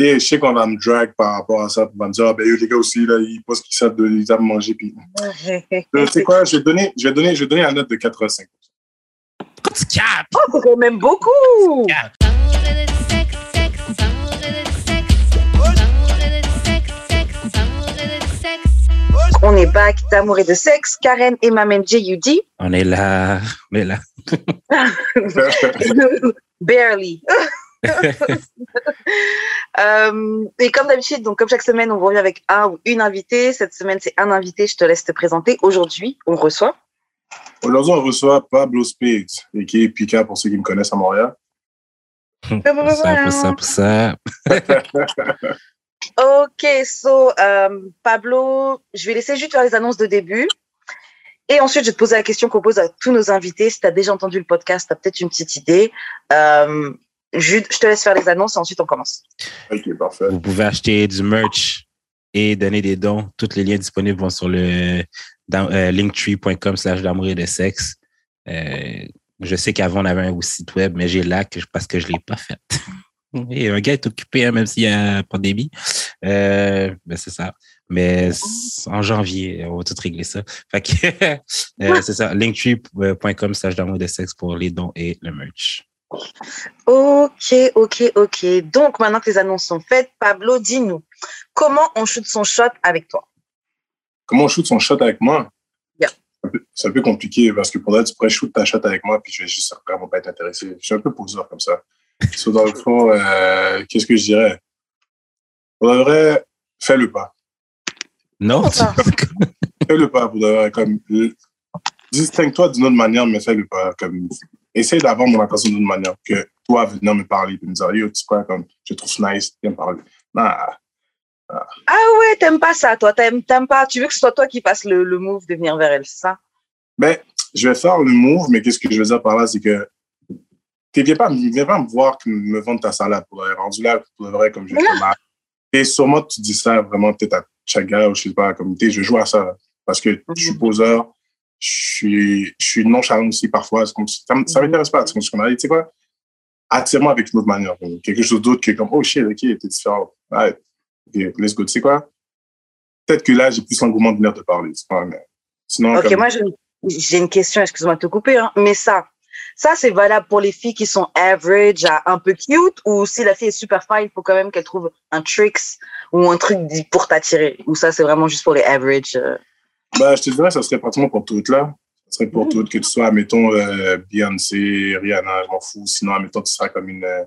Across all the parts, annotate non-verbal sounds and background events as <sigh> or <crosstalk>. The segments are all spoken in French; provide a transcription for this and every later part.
Et je sais qu'on va me drag par rapport à ça. On va me dire, ah, ben, les gars aussi, là, ils posent qu'ils savent, de, ils savent manger. Puis... <laughs> tu sais quoi, je vais donner, je vais donner, je vais donner la note de 85. Tu capes! Oh, c'est quand même beaucoup! On est back d'amour et de sexe. Karen et Mamen J.U.D. On est là, on est là. <laughs> Barely. <laughs> <laughs> Euh, et comme d'habitude, donc comme chaque semaine, on revient avec un ou une invitée. Cette semaine, c'est un invité. Je te laisse te présenter. Aujourd'hui, on reçoit. Aujourd'hui, on reçoit Pablo Spades, et qui est Pika pour ceux qui me connaissent à Montréal. Pour ça, pour ça, pour ça. Ok, so euh, Pablo, je vais laisser juste faire les annonces de début. Et ensuite, je vais te poser la question qu'on pose à tous nos invités. Si tu as déjà entendu le podcast, tu as peut-être une petite idée. Euh, Jude, je te laisse faire les annonces et ensuite on commence. Ok, parfait. Vous pouvez acheter du merch et donner des dons. Tous les liens disponibles vont sur le euh, linktree.com slash d'amour et de sexe. Euh, je sais qu'avant, on avait un site web, mais j'ai là parce que je ne l'ai pas fait. <laughs> Et un gars est occupé, hein, même s'il y a pandémie. Euh, ben c'est ça. Mais en janvier, on va tout régler ça. Fait que, <laughs> euh, c'est ça, linktree.com slash d'amour de sexe pour les dons et le merch. Ok, ok, ok. Donc, maintenant que les annonces sont faites, Pablo, dis-nous, comment on shoot son shot avec toi? Comment on shoot son shot avec moi? Yeah. C'est un peu compliqué parce que pour là, tu pourrais shoot ta shot avec moi puis je vais juste vraiment pas être intéressé. Je suis un peu poseur comme ça. So, dans le <laughs> fond, euh, qu'est-ce que je dirais? Pour de vrai, fais-le pas. Non? <laughs> fais-le pas, pour de vrai. Comme, distingue-toi d'une autre manière, mais fais-le pas. Comme, essaye d'avoir mon attention d'une manière que toi, venir me parler et me dire, yo, tu sais comme, je trouve nice, viens me parler. Nah. Ah ouais, t'aimes pas ça, toi. T'aimes, pas. Tu veux que ce soit toi qui fasses le, le move de venir vers elle, c'est ça? Ben, je vais faire le move, mais qu'est-ce que je veux dire par là, c'est que tu viens pas, viens pas me voir me vendre ta salade pour le rendu là, pour le vrai, comme je mal. <laughs> Et sûrement, tu dis ça vraiment peut-être à Chaga ou je sais pas, comme tu je joue à ça. Parce que je suis mhm. poseur, je suis, je suis nonchalant aussi parfois. Ça ne mhm. m'intéresse pas. C'est comme, tu sais quoi, attire-moi avec une autre manière. Quelque chose d'autre qui est comme, oh shit, ok, t'es différent. Ouais, ok, let's go. Tu sais quoi, peut-être que là, j'ai plus l'engouement de venir te parler. sinon, ok, moi, j'ai une question, excuse-moi de te couper, hein, mais ça, ça, c'est valable pour les filles qui sont average, un peu cute, ou si la fille est super fine, il faut quand même qu'elle trouve un tricks ou un truc pour t'attirer. Ou ça, c'est vraiment juste pour les average. Euh? Bah, je te dirais, ça serait pratiquement pour toutes, là. Ça serait pour mm. toutes, que tu sois, mettons, euh, Beyoncé, Rihanna, je m'en fous. Sinon, mettons, tu seras comme une, euh,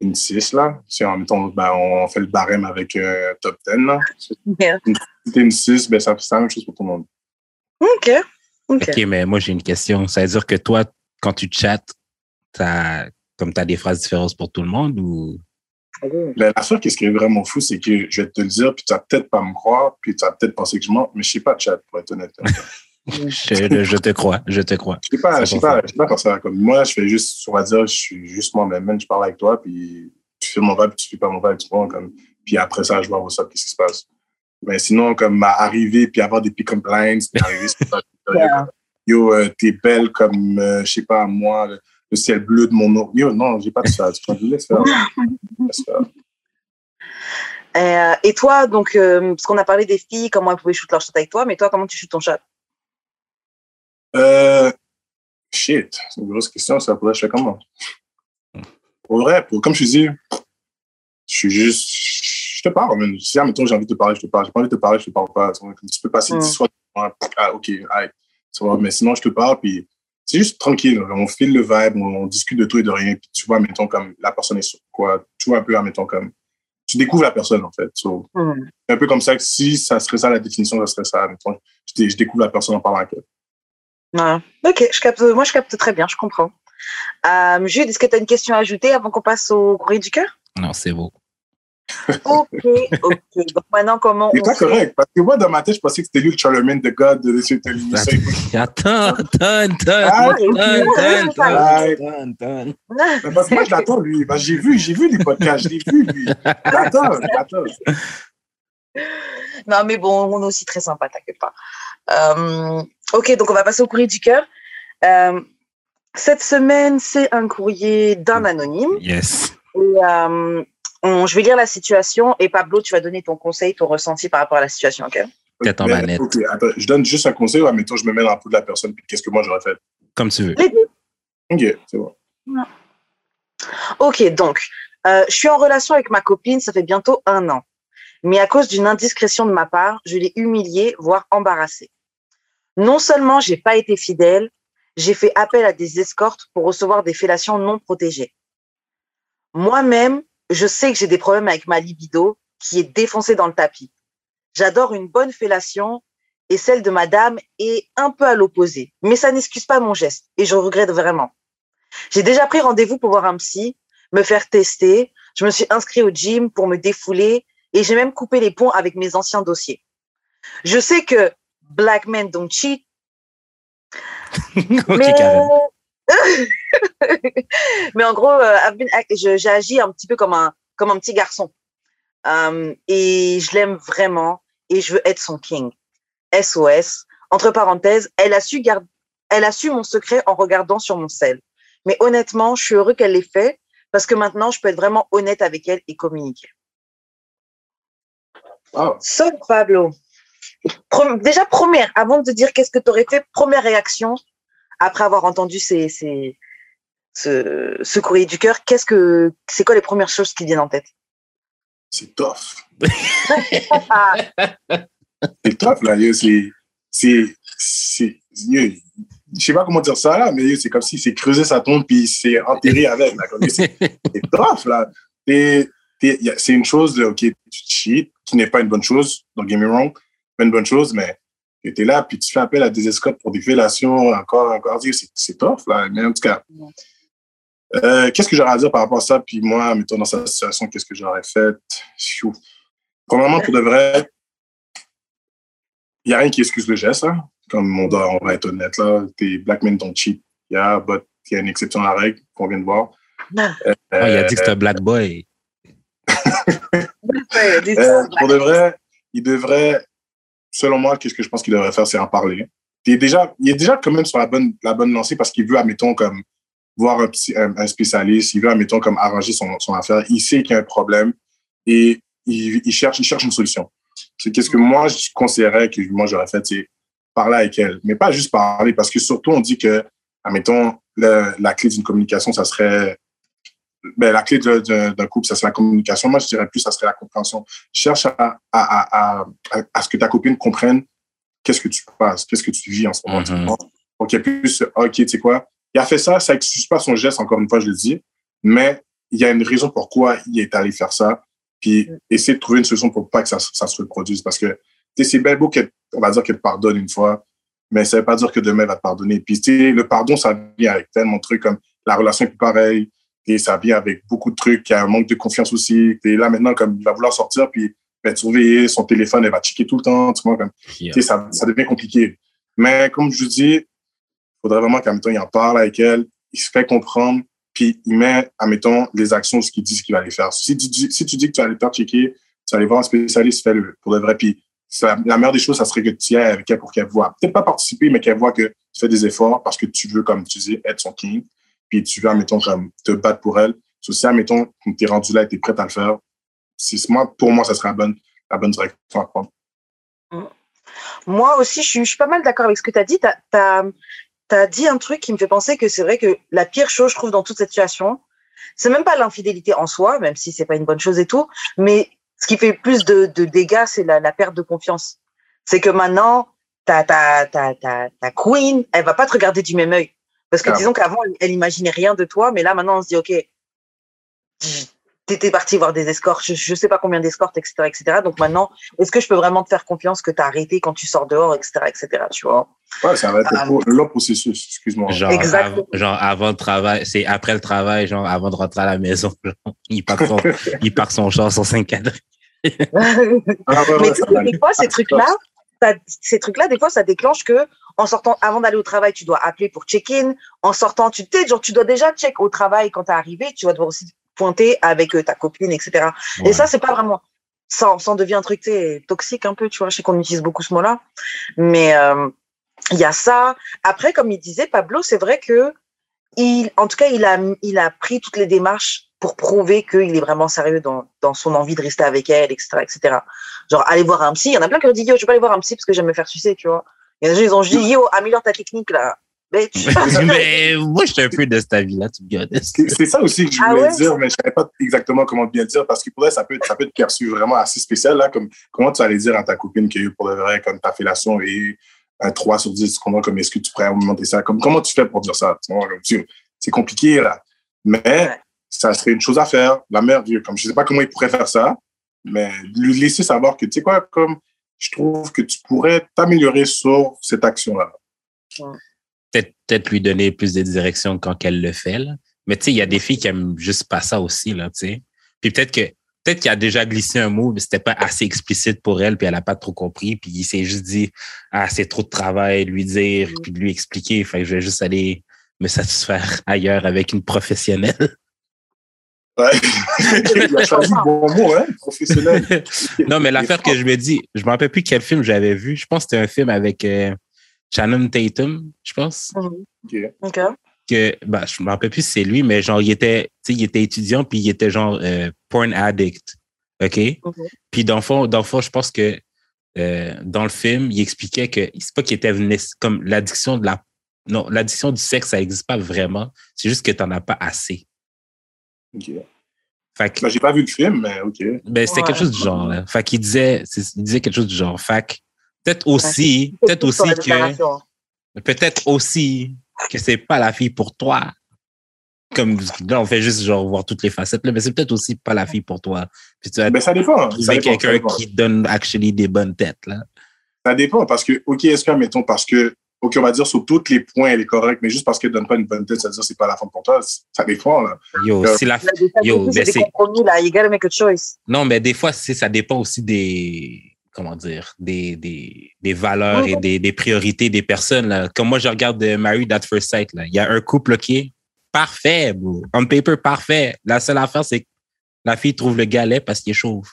une 6, là. Si, mettons, ben, on fait le barème avec top 10, là. Si t'es une 6, ben, ça fait la même chose pour tout le monde. OK. OK, mais moi, j'ai une question. Ça veut dire que toi, quand tu chattes, as, comme tu as des phrases différentes pour tout le monde ou? La seule qui est vraiment fou, c'est que je vais te le dire, puis tu vas peut-être pas me croire, puis tu vas peut-être penser que je mens, mais je sais pas chat, pour être honnête. <laughs> je, te crois, je te crois. Je sais pas, je sais pas, je sais pas quand ça comme moi, je fais juste, on va dire, je suis juste moi-même, je parle avec toi, puis tu fais mon vibe, puis tu fais pas mon vibe, tu vois, comme, puis après ça, je vois ça, qu'est-ce qui se passe. Mais sinon, comme arriver, puis avoir des pick compliance, puis arriver, <laughs> yo, euh, t'es belle comme, euh, je sais pas, moi, le, ciel bleu de mon nom. Yo, non, j'ai pas de ça. Peux laisser faire. <laughs> Euh, et toi, donc, parce qu'on a parlé des filles, comment elles pouvaient shoot leur shot avec toi, mais toi, comment tu shoots ton shot? Euh, shit, c'est une grosse question, ça pourrait être comment? Pour vrai, pour, comme je dis, je suis juste, je te parle, même. Si, j'ai envie de te parler, je te parle. J'ai pas envie de te parler, je te parle pas. Tu peux passer 10 fois, ah, ok, allez mais sinon, je te parle, puis c'est juste tranquille. On file le vibe, on, discute de tout et de rien. Puis tu vois, mettons, comme la personne est sur quoi. Tu vois un peu, mettons, comme. Tu découvres la personne, en fait. Mm. C'est un peu comme ça que si ça serait ça la définition, ça serait ça. Mettons, je, découvre la personne en parlant avec elle. Ouais. Ok, je capte, moi je capte très bien, je comprends. Euh, Jude, est-ce que tu as une question à ajouter avant qu'on passe au courrier du cœur? Non, c'est beau. Ok, ok. Donc maintenant, comment. C'est pas correct, parce que moi, dans ma tête, je pensais que c'était lui le Charlemagne de God de l'émission Attends, attends, attends, attends, attends, Parce que moi, je l'attends, lui. J'ai vu, j'ai vu les podcasts, je l'ai vu, lui. J'attends, j'attends. Non, mais bon, on est aussi très sympa, t'inquiète pas. Euh, ok, donc on va passer au courrier du cœur. Euh, cette semaine, c'est un courrier d'un anonyme. Yes. Et, euh, je vais lire la situation et Pablo, tu vas donner ton conseil, ton ressenti par rapport à la situation, ok? Peut-être en manette. Ok, attends, je donne juste un conseil ou admettons, je me mets dans la peau de la personne, puis qu'est-ce que moi j'aurais fait? Comme tu veux. Ok, c'est bon. Ok, donc, euh, je suis en relation avec ma copine, ça fait bientôt un an. Mais à cause d'une indiscrétion de ma part, je l'ai humiliée, voire embarrassée. Non seulement j'ai pas été fidèle, j'ai fait appel à des escortes pour recevoir des fellations non protégées. Moi-même, je sais que j'ai des problèmes avec ma libido qui est défoncée dans le tapis. J'adore une bonne fellation et celle de madame est un peu à l'opposé. Mais ça n'excuse pas mon geste et je regrette vraiment. J'ai déjà pris rendez-vous pour voir un psy, me faire tester. Je me suis inscrit au gym pour me défouler et j'ai même coupé les ponts avec mes anciens dossiers. Je sais que black men don't cheat. <laughs> mais... <laughs> mais... en gros, euh, j'ai agi un petit peu comme un, comme un petit garçon. Um, et je l'aime vraiment et je veux être son king. SOS. Entre parenthèses, elle a su garder, elle a su mon secret en regardant sur mon sel. Mais honnêtement, je suis heureux qu'elle l'ait fait parce que maintenant, je peux être vraiment honnête avec elle et communiquer. Oh. Sauf Pablo. déjà, première, avant de te dire qu'est-ce que tu aurais fait, première réaction après avoir entendu ces, ces, ce, ce courrier du cœur, qu'est-ce que c'est quoi les premières choses qui viennent en tête? C'est tough. <laughs> c'est tough là, c'est c'est c'est je sais pas comment dire ça là, mais c'est comme si c'est creusé sa tombe puis c'est enterré avec C'est tough là. c'est une chose, ok, tu cheats, qui n'est pas une bonne chose, don't get me wrong, pas une bonne chose, mais tu es là, puis tu fais appel à des escortes pour des violations, encore, encore, c'est tough, là. Mais en tout cas, euh, qu'est-ce que j'aurais à dire par rapport à ça? Puis moi, mettons dans cette situation, qu'est-ce que j'aurais fait? Premièrement, pour de vrai, il n'y a rien qui excuse le geste, hein. Comme on, doit, on va être honnête, là. Tes black men don't cheat. Il y a, il y a une exception à la règle qu'on vient de voir. Ah, il a dit que c'est un black boy. <laughs> Euh, pour de vrai, il devrait, selon moi, qu'est-ce que je pense qu'il devrait faire, c'est en parler. Il est déjà, il est déjà quand même sur la bonne, la bonne lancée parce qu'il veut, admettons, comme voir un, spécialiste, il veut, admettons, comme arranger son, affaire. Il sait qu'il y a un problème et il, il cherche, il cherche une solution. C'est qu'est-ce que moi, je conseillerais que moi, j'aurais fait, c'est parler avec elle. Mais pas juste parler parce que surtout, on dit que, admettons, la clé d'une communication, ça serait ben, la clé d'un couple, ça serait la communication. Moi, je dirais plus, ça serait la compréhension. Cherche à, à, à, à, ce que ta copine comprenne qu'est-ce que tu passes, qu'est-ce que tu vis en ce moment. Mm Donc, il y a plus, OK, tu sais quoi, il a fait ça, ça n'excuse pas son geste, encore une fois, je le dis, mais il y a une raison pourquoi il est allé faire ça. Puis, mm. essayer de trouver une solution pour pas que ça, ça se reproduise. Parce que, c'est bel beau qu'elle, on va dire qu'elle pardonne une fois, mais ça veut pas dire que demain, elle va te pardonner. Puis, le pardon, ça vient avec tellement de trucs comme la relation est plus pareille, et ça vient avec beaucoup de trucs, il y a un manque de confiance aussi. Et là, maintenant, comme il va vouloir sortir, puis va surveiller son téléphone, elle va checker tout le temps, tu vois, comme, ça, ça devient compliqué. Mais comme je vous dis, il faudrait vraiment qu'à il en parle avec elle, il se fait comprendre, puis il met, admettons, les actions, ce qu'il dit, ce qu'il va aller faire. Si tu, dis, si tu dis que tu vas aller faire checker, tu vas aller voir un spécialiste, fais-le, pour de vrai. Puis la, la, meilleure des choses, ça serait que tu y ailles avec elle pour qu'elle voit, peut-être pas participer, mais qu'elle voit que tu fais des efforts parce que tu veux, comme tu dis, être son king puis tu veux, admettons, comme te battre pour elle. So, si, admettons, tu es rendu là et tu es prête à le faire, moi, pour moi, ça serait la bonne, la bonne direction à prendre. Mm. Moi aussi, je suis, pas mal d'accord avec ce que tu as dit. Tu as, dit un truc qui me fait penser que c'est vrai que la pire chose, je trouve, dans toute cette situation, c'est même pas l'infidélité en soi, même si c'est pas une bonne chose et tout, mais ce qui fait plus de, dégâts, c'est la, perte de confiance. C'est que maintenant, ta, ta, ta, ta, ta queen, elle va pas te regarder du même œil. Parce que disons qu'avant, elle, imaginait rien de toi, mais là, maintenant, on se dit, OK, t'étais parti voir des escorts, je, ne sais pas combien d'escortes, etc., etc. Donc maintenant, est-ce que je peux vraiment te faire confiance que tu as arrêté quand tu sors dehors, etc., etc., tu vois? Ouais, ça va être euh, long processus, excuse-moi. Genre, genre, avant le travail, c'est après le travail, genre, avant de rentrer à la maison, <laughs> il part son, <laughs> il part son char 5 cadres. <laughs> Ah, mais des fois, ces trucs-là, ces trucs-là, des fois, ça déclenche que en sortant, avant d'aller au travail, tu dois appeler pour check-in. En sortant, tu t'es, genre, tu dois déjà check au travail quand tu es arrivé. Tu vas devoir aussi pointer avec euh, ta copine, etc. Et ça, c'est pas vraiment, ça, ça en devient un truc toxique un peu, tu vois. Je sais qu'on utilise beaucoup ce mot-là, mais euh, il y a ça. Après, comme il disait Pablo, c'est vrai que il, en tout cas, il a, il a pris toutes les démarches pour prouver qu'il est vraiment sérieux dans, dans son envie de rester avec elle, etc., etc. Genre, aller voir un psy. Il y en a plein qui ont dit, yo, je vais pas aller voir un psy parce que j'aime me faire sucer, tu vois. Il y en a des gens, ils ont dit, yo, améliore ta technique, là. Mais, <laughs> mais moi, je suis un peu de cette avis-là, tu me C'est ça aussi que je ah voulais dire, mais je savais pas exactement comment bien dire, parce que pour ça peut, ça peut être perçu vraiment assez spécial, là, comme, comment tu allais dire à ta copine que pour le vrai, comme ta fellation et un 3 sur 10, comment, comme, est-ce que tu pourrais monter ça? Comme, comment tu fais pour dire ça? C'est compliqué, là. Mais, ça serait une chose à faire. La mère, comme, je sais pas comment il pourrait faire ça, mais lui laisser savoir que, tu sais quoi, comme, je trouve que tu pourrais t'améliorer sur cette action-là peut-être lui donner plus de direction quand elle le fait. Là. Mais tu sais, il y a des filles qui aiment juste pas ça aussi, là, tu sais. Puis peut-être que peut-être qu'il a déjà glissé un mot, mais c'était pas assez explicite pour elle, puis elle a pas trop compris, puis il s'est juste dit Ah, c'est trop de travail, lui dire, puis lui expliquer. Fait que je vais juste aller me satisfaire <laughs> ailleurs avec une professionnelle. <laughs> Il a choisi le bon mot, hein, professionnel. non, mais l'affaire que je me dis, je me rappelle plus quel film j'avais vu. Je pense que c'était un film avec euh, Shannon Tatum, je pense. Mhm. OK. Que, bah, je me rappelle plus si c'est lui, mais genre, il était, il était étudiant, puis il était genre euh, porn addict. OK? Puis dans le fond, dans le fond, je pense que euh, dans le film, il expliquait que c'est pas qu'il était comme l'addiction de la non, l'addiction du sexe, ça n'existe pas vraiment. C'est juste que tu n'en as pas assez. OK. Fait que, ben, j'ai pas vu le film, mais OK. Ben, c'était quelque chose du genre. Là. Fait qu'il disait, il disait quelque chose du genre. Fait Peut-être aussi, peut-être aussi que, peut-être aussi que c'est pas la fille pour toi. Comme là, on fait juste genre voir toutes les facettes, mais c'est peut-être aussi pas la fille pour toi. Puis tu mais ça dépend. C'est quelqu'un qui donne actually des bonnes têtes, là. Ça dépend parce que, OK, est-ce que, mettons, parce que, OK, on va dire sur tous les points, elle est correcte, mais juste parce qu'elle donne pas une bonne tête, ça veut dire que c'est pas la femme pour toi. Ça dépend, là. Yo, si la Yo, c'est des compromis, là. You gotta make a choice. Non, mais des fois, ça dépend aussi des, comment dire, des, des, des valeurs et des, des, priorités des personnes. Là. Comme moi, je regarde Married at First Sight. Là. Il y a un couple qui est parfait, bro. On paper, parfait. La seule affaire, c'est que la fille trouve le gars laid parce qu'il est chauve.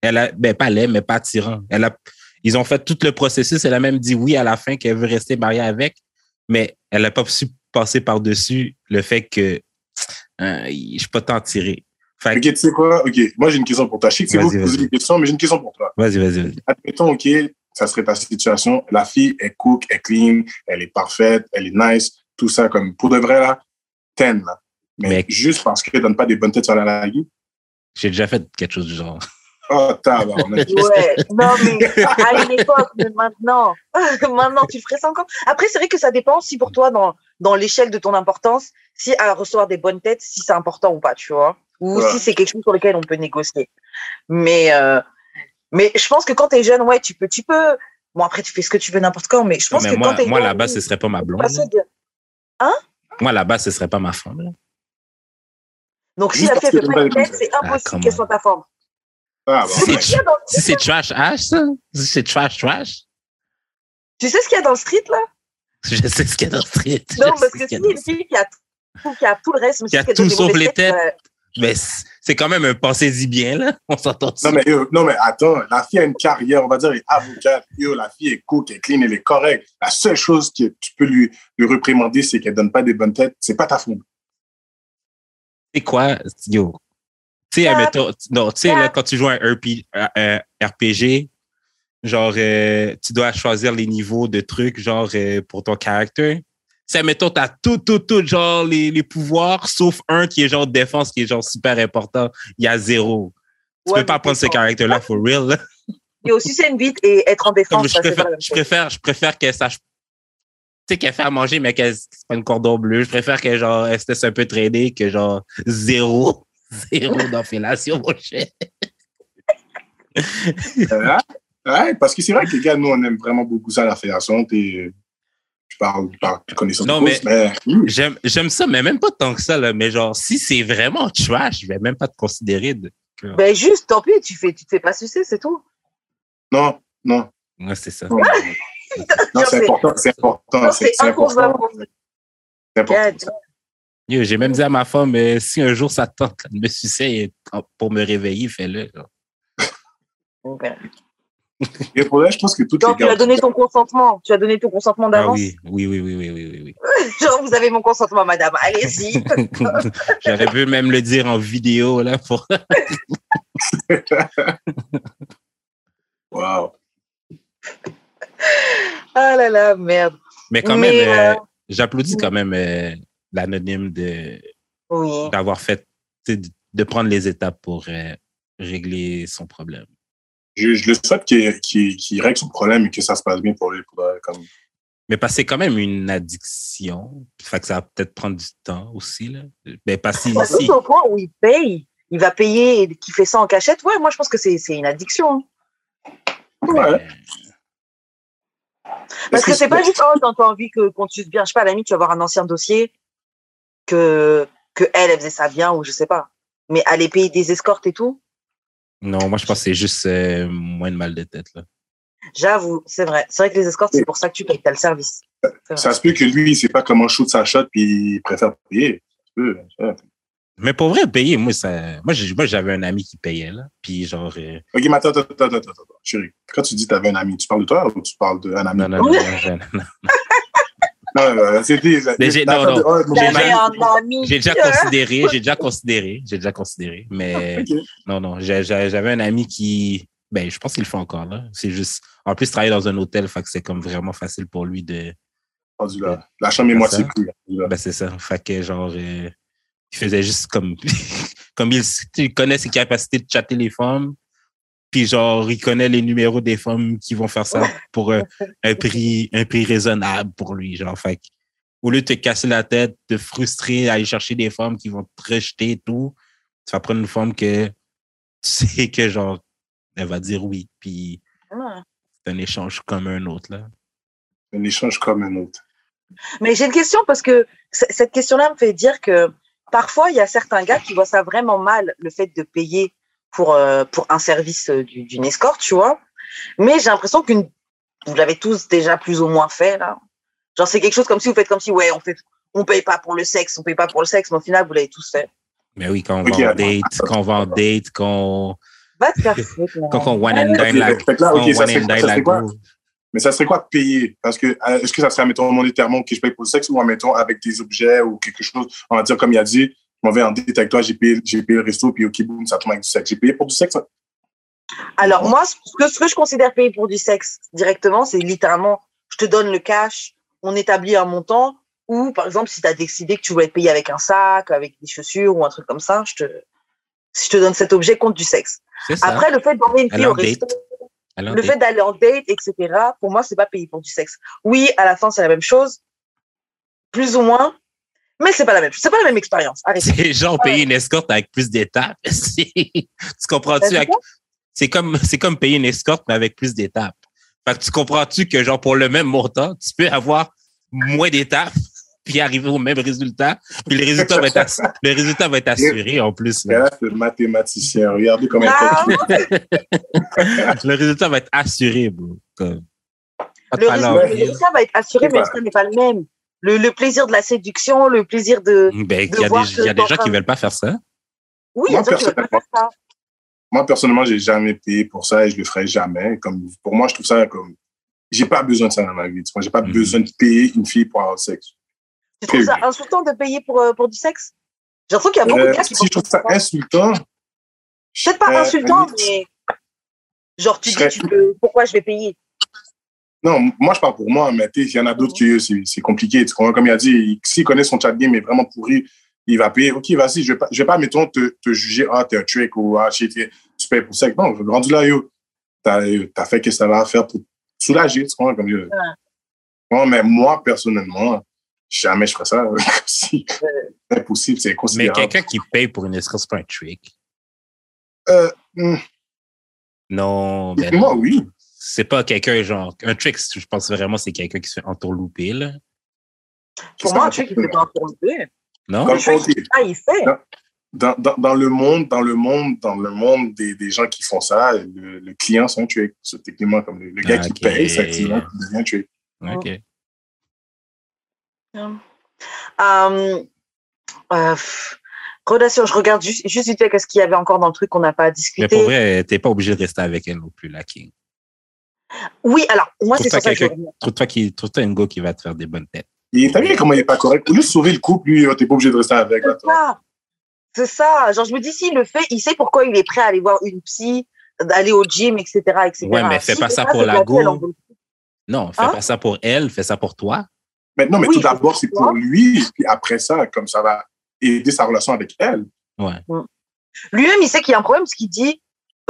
Elle a, ben, pas laid, mais pas attirant. Elle a, ils ont fait tout le processus. Elle a même dit oui à la fin qu'elle veut rester mariée avec, mais elle n'a pas su passer par-dessus le fait que hein, je suis pas tant tiré. Ok, tu sais quoi? Ok, moi j'ai une question pour toi. Je sais que c'est vous qui posez des questions, mais j'ai une question pour toi. Vas-y, vas-y, vas-y. Admettons, ok, ça serait ta situation. La fille est cook, est clean, elle est parfaite, elle est nice, tout ça, comme pour de vrai, là, ten, là. Mais, juste parce qu'elle donne pas des bonnes têtes sur la lague. J'ai déjà fait quelque chose du genre. Oh, tabarnak. ouais, non, mais à une époque, mais maintenant, <laughs> maintenant, tu ferais ça encore? Après, c'est vrai que ça dépend si pour toi, dans, dans l'échelle de ton importance, si à recevoir des bonnes têtes, si c'est important ou pas, tu vois? Ou si c'est quelque chose sur lequel on peut négocier. Mais, euh, mais je pense que quand tu es jeune, ouais, tu peux, tu peux. Bon, après, tu fais ce que tu veux n'importe quand, mais je pense que moi, quand Moi, là-bas, ce serait pas ma blonde. Hein? Moi, là-bas, ce serait pas ma femme. Donc, si la fille fait pas une tête, c'est ah, impossible qu'elle soit ta femme. Ah, bon, si c'est trash Ash, ça? Si c'est trash trash? Tu sais ce qu'il y a dans le street, là? Je sais ce qu'il y a dans le street. Non, parce que si une fille qui a tout, qui a tout le reste, mais qui a tout sauf les têtes, euh, mais c'est quand même un pensée-y bien, là. <laughs> On s'entend non mais, non, mais attends, la fille a une carrière, on va dire, elle est avocate. la fille est cool, elle est clean, elle est correcte. La seule chose que tu peux lui, lui réprimander, c'est qu'elle donne pas des bonnes têtes. C'est pas ta faute. C'est quoi, yo? Tu sais, non, tu sais, là, quand tu joues un, RPG, genre, euh, tu dois choisir les niveaux de trucs, genre, euh, pour ton caractère c'est, mettons, t'as tout, tout, tout, genre, les, les pouvoirs, sauf un qui est genre défense, qui est genre super important. Il y a zéro. Tu peux pas prendre ce caractère-là for real, Et aussi, c'est une vite et être en défense. je, préfère, je, préfère, je préfère qu'elle sache. Tu sais, qu'elle fait à manger, mais qu'elle c'est pas une cordon bleu. Je préfère qu'elle, genre, elle se un peu traîner que, genre, zéro. <laughs> Zéro d'inflation, mon cher. ouais, parce que c'est vrai que les gars, nous, on aime vraiment beaucoup ça, la fédération. T'es parle par connaissance non, mais, j'aime, ça, mais même pas tant que ça, là. Mais genre, si c'est vraiment trash, je vais même pas te considérer de. Ben juste, tant pis, tu fais, tu te fais pas sucer, c'est tout. Non, non. Ouais, c'est ça. Non, <laughs> c'est important, c'est important. C'est, important. C'est important. J'ai même dit à ma femme, mais si un jour ça tente de me sucer pour me réveiller, fais-le. Et <laughs> pour là, je pense que tout Donc, tu as donné ton consentement. Tu as donné ton consentement ah d'avance. oui, oui, oui, oui, oui, oui, oui. <laughs> Genre, vous avez mon consentement, madame. Allez-y. <laughs> J'aurais pu même le dire en vidéo, là, pour. wow. Ah là là, merde. Mais quand même, euh, euh, j'applaudis quand même euh, l'anonyme de d'avoir fait, de prendre les étapes pour régler son problème. Je, le souhaite qu'il règle son problème et que ça se passe bien pour lui. comme... Mais parce que c'est quand même une addiction. Fait que ça va peut-être prendre du temps aussi. Là. Mais parce que au point où il paye, il va payer et qu'il fait ça en cachette. Ouais, moi je pense que c'est une addiction. Ouais. Parce que c'est pas juste, oh, t'as envie qu'on te bien. Je sais pas, à la limite, tu vas avoir un ancien dossier que, que elle, elle faisait ça bien ou je sais pas. Mais aller payer des escortes et tout? Non, moi, je pense que c'est juste euh, moins de mal de tête, là. J'avoue, c'est vrai. C'est vrai que les escortes, c'est pour ça que tu payes. T'as le service. Ça se peut que lui, il sait pas comment shoot sa shot puis il préfère payer. Mais pour vrai, payer, moi, ça, moi, j'avais un ami qui payait, là. Puis genre. Euh, ok, mais attends, attends, attends, attends, attends, chérie. Quand tu dis que tu avais un ami, tu parles de toi ou tu parles d'un ami? Non, non, non, non, non. non, c'était. Non, non. J'ai déjà considéré, j'ai déjà considéré, j'ai déjà considéré, mais <laughs> non, non, j'avais un ami qui, ben, je pense qu'il le fait encore là. C'est juste, en plus, travailler dans un hôtel, fait que c'est comme vraiment facile pour lui de. La chambre est moitié plus. Ben, c'est ça. Fait que genre, euh, il faisait juste comme, <laughs> comme il, connaît ses capacités de chatter les femmes. Puis genre, il connaît les numéros des femmes qui vont faire ça pour un, prix, un prix raisonnable pour lui. Genre, fait au lieu de te casser la tête, de frustrer, aller chercher des femmes qui vont te rejeter et tout, tu vas prendre une femme que tu sais que genre, elle va dire oui. Puis c'est un échange comme un autre, là. Un échange comme un autre. Mais j'ai une question parce que cette question-là me fait dire que parfois, il y a certains gars qui voient ça vraiment mal, le fait de payer pour, euh, pour un service euh, d'une escorte, tu vois. Mais j'ai l'impression que vous l'avez tous déjà plus ou moins fait, là. Genre, c'est quelque chose comme si vous faites comme si, ouais, on fait, on paye pas pour le sexe, on paye pas pour le sexe, mais au final, vous l'avez tous fait. Mais oui, quand on va en date, quand on va en date, quand Va te faire foutre, Quand on one and dine la, mais ça serait quoi de payer? Parce que, euh, est-ce que ça serait, mettons, monétairement que je paye pour le sexe ou, mettons, avec des objets ou quelque chose? On va dire, comme il a dit, m'en vais en date avec toi, j'ai payé, j'ai payé le resto, puis OK, boum, ça tombe avec du sexe. J'ai payé pour du sexe? Hein? Alors, moi, ce que, ce que je considère payer pour du sexe directement, c'est littéralement, je te donne le cash, on établit un montant, ou par exemple, si tu as décidé que tu voulais être payé avec un sac, avec des chaussures ou un truc comme ça, je te, je te donne cet objet contre du sexe. Après, le fait d'emmener une fille au resto, le fait d'aller en date, etc., pour moi, c'est pas payer pour du sexe. Oui, à la fin, c'est la même chose, plus ou moins, mais c'est pas la même chose. C'est pas la même expérience. C'est genre payer une escorte avec plus d'étapes. <laughs> tu comprends-tu? C'est comme, c'est comme payer une escorte, mais avec plus d'étapes. Fait que tu comprends-tu que genre pour le même montant, tu peux avoir moins d'étapes <laughs> puis arriver au même résultat? Puis le résultat va être, <laughs> le résultat va être assuré en plus. Là. le mathématicien. Regardez comment ah. Le résultat va être assuré, bro. Le, résultat, va être assuré, mais ce n'est pas le même. Le, plaisir de la séduction, le plaisir de. Ben, il y a des, y a des gens qui ne veulent pas faire ça. Oui, il y a des gens qui veulent pas faire ça. Moi, personnellement, j'ai jamais payé pour ça et je le ferai jamais. Comme, pour moi, je trouve ça comme. J'ai pas besoin de ça dans ma vie. Moi, j'ai pas mhm. besoin de payer une fille pour avoir le sexe. Tu trouves ça insultant de payer pour, euh, pour du sexe? J'ai l'impression qu'il y a beaucoup de gars qui Si je trouve ça insultant. Peut-être pas insultant, mais. Genre, tu dis, tu peux, pourquoi je vais payer? Non, moi, je parle pour moi, mais il y en a d'autres qui, c'est compliqué. Comme il a dit, s'il connaît son chat game est vraiment pourri, il va payer. OK, vas-y, je vais pas, je vais pas mettons, te, te juger, ah, t'es un trick ou ah, tu payes pour ça. Non, rendu là, yo, t'as as fait ce que ça va faire pour soulager, tu comprends? Comme, ouais. mais moi, personnellement, jamais je ferais ça. <laughs> c'est impossible, c'est inconsidérable. Mais quelqu'un qui paye pour une escorte, c'est pas un trick. Euh, hmm. Non, ben Moi, oui. C'est pas quelqu'un genre. Un trick, je pense vraiment c'est quelqu'un qui se fait entourlouper, là. Pour moi, un trick, il se fait entourlouper. Non? Ah, il fait. Dans, dans, dans, le monde, dans le monde, dans le monde des, des gens qui font ça, le, le client, c'est un trick. C'est techniquement comme le, gars qui paye, c'est activement devient un trick. OK. Um, euh, relation, je regarde juste, juste vite fait qu'est-ce qu'il y avait encore dans le truc qu'on n'a pas discuté. Mais pour vrai, t'es pas obligé de rester avec elle non plus, la King. Oui, alors, moi, c'est ça que Trouve-toi qui, trouve une go qui va te faire des bonnes têtes. T'as vu comment il est pas correct? Au lieu de sauver le couple, lui, t'es pas obligé de rester avec. C'est ça. C'est ça. Genre, je me dis, s'il le fait, il sait pourquoi il est prêt à aller voir une psy, d'aller au gym, etc., etc. Ouais, mais fais pas ça pour la go. Non, fais hein? pas ça pour elle, fais ça pour toi. Mais non, mais tout d'abord, c'est pour lui, puis après ça, comme ça va aider sa relation avec elle. Ouais. Mm. Lui-même, il sait qu'il y a un problème, parce qu'il dit,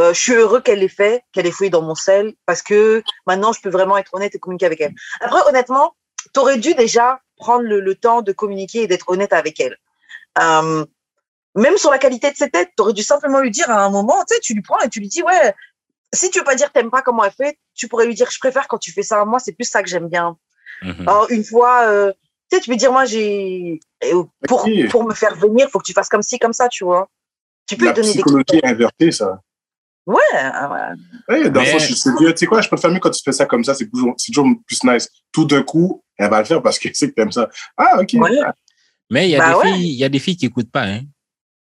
euh, je suis heureux qu'elle ait fait, qu'elle ait fouillé dans mon sel, parce que maintenant, je peux vraiment être honnête et communiquer avec elle. Après, honnêtement, tu aurais dû déjà prendre le, temps de communiquer et d'être honnête avec elle. Euh, même sur la qualité de ses têtes, tu aurais dû simplement lui dire à un moment, tu sais, tu lui prends et tu lui dis, ouais, si tu veux pas dire t'aimes pas comment elle fait, tu pourrais lui dire, je préfère quand tu fais ça. Moi, c'est plus ça que j'aime bien. Mhm. Alors, une fois, euh, tu sais, tu peux dire, moi, j'ai, pour, pour me faire venir, faut que tu fasses comme ci, comme ça, tu vois. Tu peux la lui donner psychologie invertée, ça. Ouais, ah ouais. dans mais... tu sais quoi, je préfère mieux quand tu fais ça comme ça, c'est toujours, toujours plus nice. Tout d'un coup, elle va le faire parce qu'elle sait que t'aimes ça. Ah, ok. Mais il y, a bah des filles, il y a des filles qui n'écoutent pas, hein.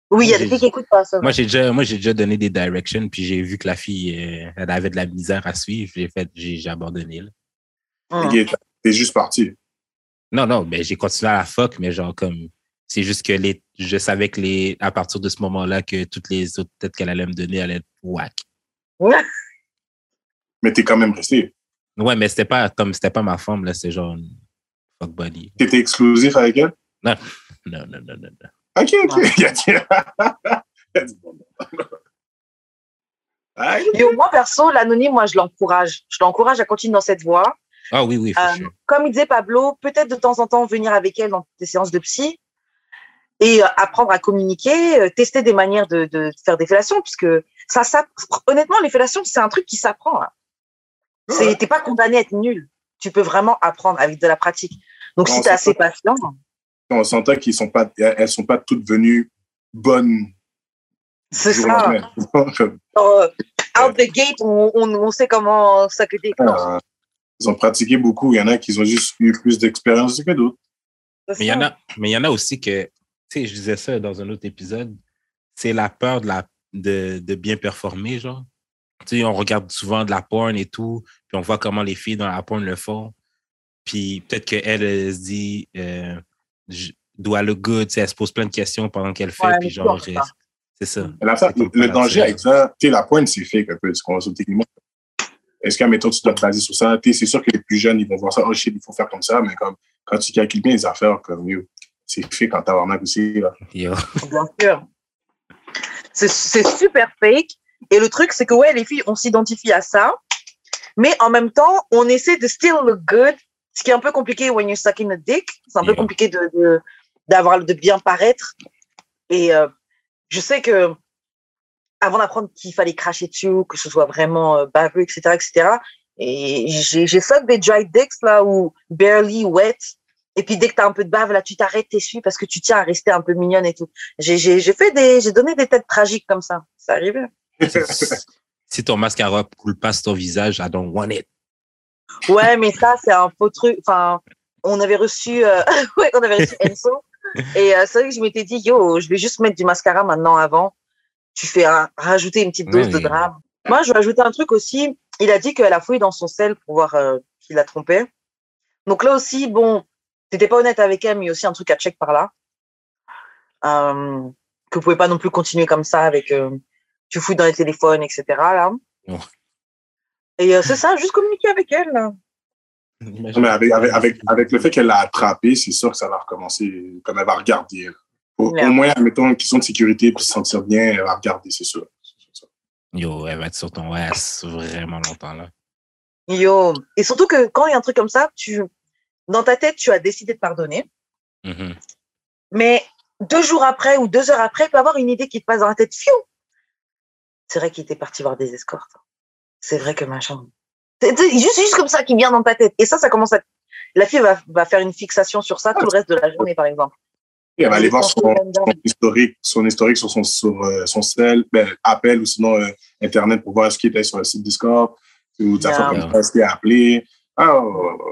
Oui, il y a des filles qui n'écoutent pas ça. Moi, j'ai déjà, moi, j'ai déjà donné des directions, puis j'ai vu que la fille, euh, elle avait de la misère à suivre. J'ai fait, j'ai abandonné. Là. Hum. T'es juste parti. Non, non, mais j'ai continué à la fuck, mais genre comme c'est juste que les, je savais que les, à partir de ce moment-là, que toutes les autres têtes qu'elle allait me donner allaient être whack. Ouais. Mais t'es quand même resté. Ouais, mais c'était pas comme c'était pas ma femme, là, c'est genre fuck buddy. T'étais exclusif avec elle? Non. <laughs> Non, non, non, non, non. Ok, ok. <laughs> <laughs> Et moi, perso, l'anonyme, moi, je l'encourage. Je l'encourage à continuer dans cette voie. Ah oui, oui. Euh, comme il disait Pablo, peut-être de temps en temps venir avec elle dans des séances de psy, et euh, apprendre à communiquer, euh, tester des manières de, de faire des fellations, puisque ça, ça, honnêtement, les fellations, c'est un truc qui s'apprend. Hein. Ouais. T'es pas condamné à être nul. Tu peux vraiment apprendre avec de la pratique. Donc, si tu es assez patient. On s'entend qu'ils sont pas, elles sont pas toutes venues bonnes. C'est ça. <laughs> Euh, out the gate, on, on, sait comment ça que ah, ils ont pratiqué beaucoup. Il y en a qui ont juste eu plus d'expérience que d'autres. Mais il y en a, mais il y en a aussi que je disais ça dans un autre épisode, c'est la peur de, la, de, de bien performer, genre. Tu sais, on regarde souvent de la porn et tout, puis on voit comment les filles dans la porn le font. Puis peut-être qu'elle, elle se dit, euh, doit le good, elle se pose plein de questions pendant qu'elle fait, puis genre, c'est ça. le, danger avec ça, tu sais, la porn, c'est fake un peu, ce qu'on techniquement. Est-ce qu'à méthode, tu dois te baser sur ça? C'est sûr que les plus jeunes, ils vont voir ça, oh shit, il faut faire comme ça, mais comme quand tu calcules bien les affaires, comme mieux c'est fait quand tabarnak aussi. Là. Bien sûr. C'est super fake. Et le truc, c'est que ouais, les filles, on s'identifie à ça. Mais en même temps, on essaie de still look good, ce qui est un peu compliqué when you're sucking a dick. C'est un peu compliqué de, d'avoir, de, bien paraître. Et euh, je sais que avant d'apprendre qu'il fallait cracher dessus, que ce soit vraiment euh, baveux, etc., etc., et j'ai, j'ai suck des dry dicks là ou barely wet et puis dès que tu as un peu de bave, là, tu t'arrêtes, t'essuies parce que tu tiens à rester un peu mignonne et tout. J'ai, j'ai, j'ai fait des, j'ai donné des têtes tragiques comme ça. Ça arrive. <laughs> si ton mascara coule pas sur ton visage, I don't want it. Ouais, mais ça, c'est un faux truc. Enfin, on avait reçu, euh... <laughs> ouais, on avait reçu Enzo. et euh, c'est vrai que je m'étais dit, yo, je vais juste mettre du mascara maintenant avant. Tu fais un, rajouter une petite dose de drame. Moi, je vais ajouter un truc aussi. Il a dit qu'elle a fouillé dans son sel pour voir euh, qu'il a trompé. Donc là aussi, bon, t'étais pas honnête avec elle, mais il y a aussi un truc à check par là. Euh, que vous pouvez pas non plus continuer comme ça avec euh, tu fouilles dans les téléphones, etc. Là. Et euh, c'est ça, juste communiquer avec elle. Mais avec, avec, avec, le fait qu'elle l'a attrapé, c'est sûr que ça va recommencer, comme elle va regarder. Au, moins, admettons, une question de sécurité pour se sentir bien, elle va regarder, c'est sûr. Yo, elle va être sur ton OS vraiment longtemps là. Yo, et surtout que quand il y a un truc comme ça, tu, dans ta tête, tu as décidé de pardonner. Mm-hmm. Mais deux jours après ou deux heures après, il peut avoir une idée qui te passe dans la tête. Fiou C'est vrai qu'il était parti voir des escortes. C'est vrai que machin. C'est juste, juste comme ça qui vient dans ta tête. Et ça, ça commence à. La fille va, va faire une fixation sur ça tout le reste de la journée, par exemple. elle va aller voir son, historique, son historique sur son, sur, euh, son cell, ben, appel ou sinon euh, Internet pour voir ce qui était sur le site Discord, ou ta yeah. femme à appeler ah,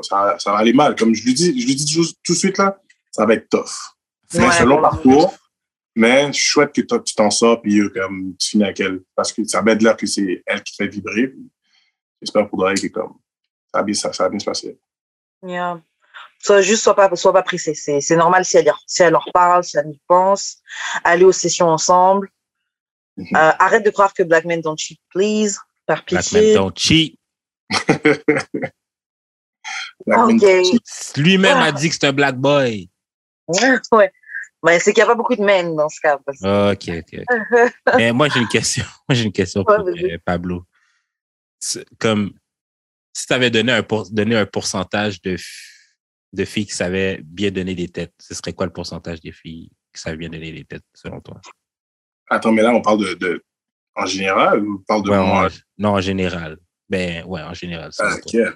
ça, ça va aller mal. Comme je lui dis, je lui dis tout, tout de suite, là, ça va être tough. Mais c'est un long parcours, mais je souhaite que toi, tu t'en sors, puis comme, tu finis avec elle. Parce que ça être là que c'est elle qui fait vibrer. j'espère pour que comme, ça va bien, ça, ça va bien se passer. Yeah. Soit juste, soit pas, soit pas pressé. C'est normal si elle, si elle en reparle, si elle y pense. Aller aux sessions ensemble. Mm -hmm. euh, arrête de croire que Black Men don't cheat, please. Par pitié. Black Men don't cheat. <laughs> okay. Lui-même a dit que c'est un black boy. Ouais. Mais c'est qu'il n'y a pas beaucoup de men dans ce cas. Parce... Ok, ok. <laughs> Mais moi, j'ai une question. <laughs> Moi, j'ai une question pour euh, Pablo. Comme si tu avais donné un, pour, donné un pourcentage de, de filles qui savaient bien donner des têtes, ce serait quoi le pourcentage des filles qui savent bien donner des têtes, selon toi? Attends, mais là, on parle de, de en général ou on parle de ouais, moi? En, non, en général. Ben, ouais, en général. T'inquiète.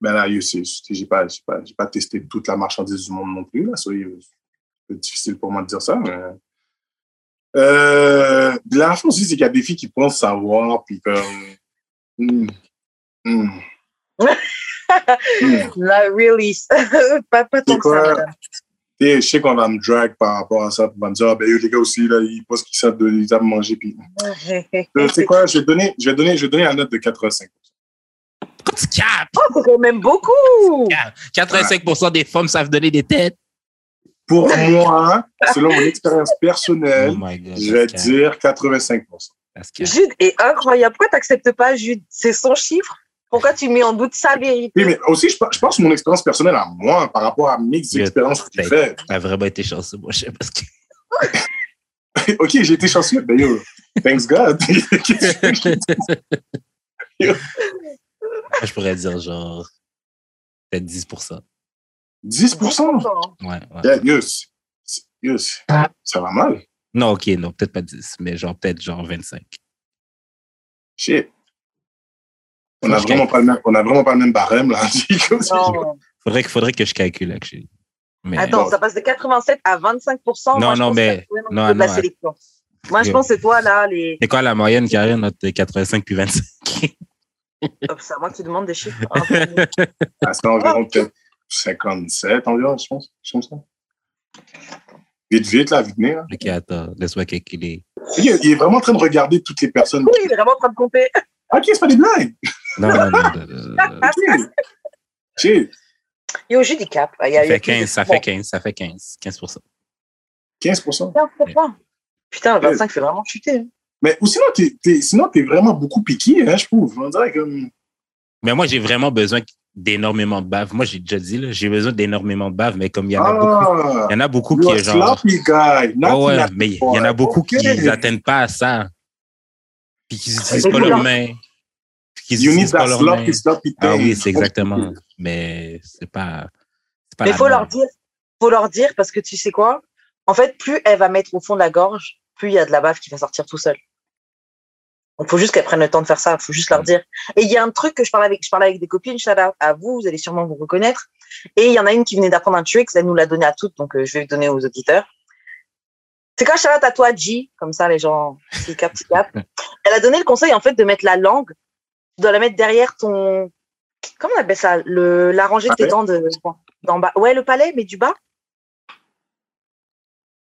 Ben là, j'ai pas, pas, pas testé toute la marchandise du monde non plus, là. C'est difficile pour moi de dire ça, mais. Euh, la chose aussi, c'est qu'il y a des filles qui pensent savoir, puis comme. Mm, mm. Not really. pas, pas tant que ça. je sais qu'on va me drag par rapport à ça, on va me dire, ah, ben, les gars aussi, là, ils pensent qu'ils savent, ils savent manger. Puis... tu sais quoi, je vais, donner, je, vais donner, je vais donner la note de 85 Oh, c'est quand même beaucoup! 85% des femmes savent donner des têtes. Pour <laughs> moi, selon mon expérience personnelle, oh God, je vais dire 85%. Jude est incroyable. Pourquoi tu n'acceptes pas Jude? C'est son chiffre? Pourquoi tu mets en doute sa vérité? Oui, mais aussi, je, je pense mon expérience personnelle à moi par rapport à mes expériences que tu fais. Tu as vraiment été chanceux, moi, je sais parce que. ok, j'ai été chanceux. Ben yo, thanks God. <laughs> <laughs> <laughs> je pourrais dire genre peut-être 10% 10 Ouais, ouais. Yeah, yes. Yes. Ça va mal. Non, ok, non, peut-être pas 10, mais genre peut-être genre 25. Shit. On n'a vraiment, pas le même, on a vraiment pas le même barème, là. <laughs> faudrait, faudrait que je calcule, actually. Mais... Attends, ça passe de 87 à 25% Non, moi, non, mais. Non, non, non, moi, je pense que c'est toi, là, les. C'est quoi la moyenne, Karine, entre 85 puis 25 C'est à moi que tu demandes des chiffres. <laughs> ah, c'est environ peut-être 57 environ, je pense. Je pense ça. Vite, vite, là, vite, là. Ok, attends, laisse-moi calculer. Il est, il est vraiment en train de regarder toutes les personnes. Oui, il est vraiment en train de compter. <laughs> Ok, c'est pas des blagues. Non, non, non. Shit. Yo, j'ai des caps. Ça fait 15, ça fait 15, ça fait 15. 15 15 15 Putain, le 25 fait vraiment chuter. Mais ou sinon, t'es, t'es, sinon, t'es vraiment beaucoup piqué, hein, je trouve. On dirait comme. Mais moi, j'ai vraiment besoin d'énormément de bave. Moi, j'ai déjà dit, là, j'ai besoin d'énormément de bave, mais comme il y en a ah, beaucoup, il y en a beaucoup qui, genre. Guy, oh, ouais, mais il y en a beaucoup okay. qui n'atteignent pas à ça. Puis qui n'utilisent pas leurs mains. Qu'ils utilisent pas leurs mains. Ah oui, c'est exactement. Mais c'est pas. pas mais il faut leur dire, faut leur dire parce que tu sais quoi? En fait, plus elle va mettre au fond de la gorge, plus il y a de la bave qui va sortir tout seul. Il faut juste qu'elles prennent le temps de faire ça. Il faut juste leur dire. Et il y a un truc que je parlais avec, je parlais avec des copines, shout out à vous, vous allez sûrement vous reconnaître. Et il y en a une qui venait d'apprendre un trick, elle nous l'a donné à toutes, donc euh, je vais le donner aux auditeurs. C'est quand shout out à toi, G, comme ça les gens, petit cap, petit cap. Elle a donné le conseil en fait de mettre la langue, tu dois la mettre derrière ton, comment on appelle ça, le, la rangée de tes dents de, d'en bas. Ouais, le palais, mais du bas.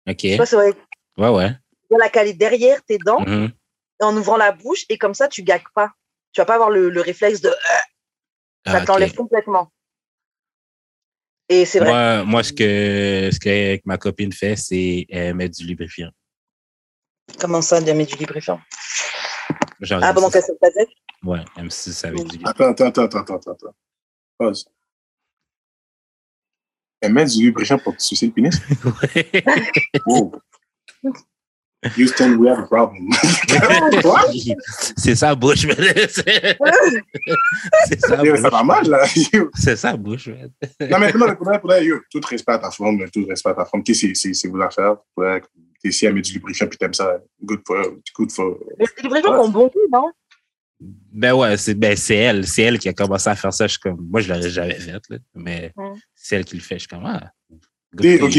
Ok. vrai. Ouais, ouais. Tu dois la caler derrière tes dents. Mm -hmm en ouvrant la bouche et comme ça, tu gagues pas. Tu vas pas avoir le, le réflexe de. Euh, ça ah, t'enlève okay. complètement. Et c'est vrai. Moi, moi, ce que, ce que ma copine fait, c'est euh, mettre du lubrifiant. Comment ça, de mettre du lubrifiant? Genre, Ah, pendant qu'elle se tête Ouais, M6 avec du lubrifiant. Attends, attends, attends, attends, attends. Pause. Elle met du lubrifiant pour te sucer le pénis Ouais. wow. <laughs> Houston, we have a problem. <laughs> c'est ça, bouche, <laughs> c'est ça. Ça va mal, là. C'est ça, bouche, Non, mais pour vrai, pour yo, tout respect à ta femme, tout respect à ta femme. C'est vos affaires. T'es ici à mettre du lubrifiant, puis t'aimes ça. Good for, good for. Les lubrifiants ont bon goût, non? Ben ouais, c'est ben elle. C'est elle qui a commencé à faire ça. Je suis comme, moi, je l'aurais jamais fait, là, mais mm. c'est elle qui le fait. Je suis comme, ah. Ok,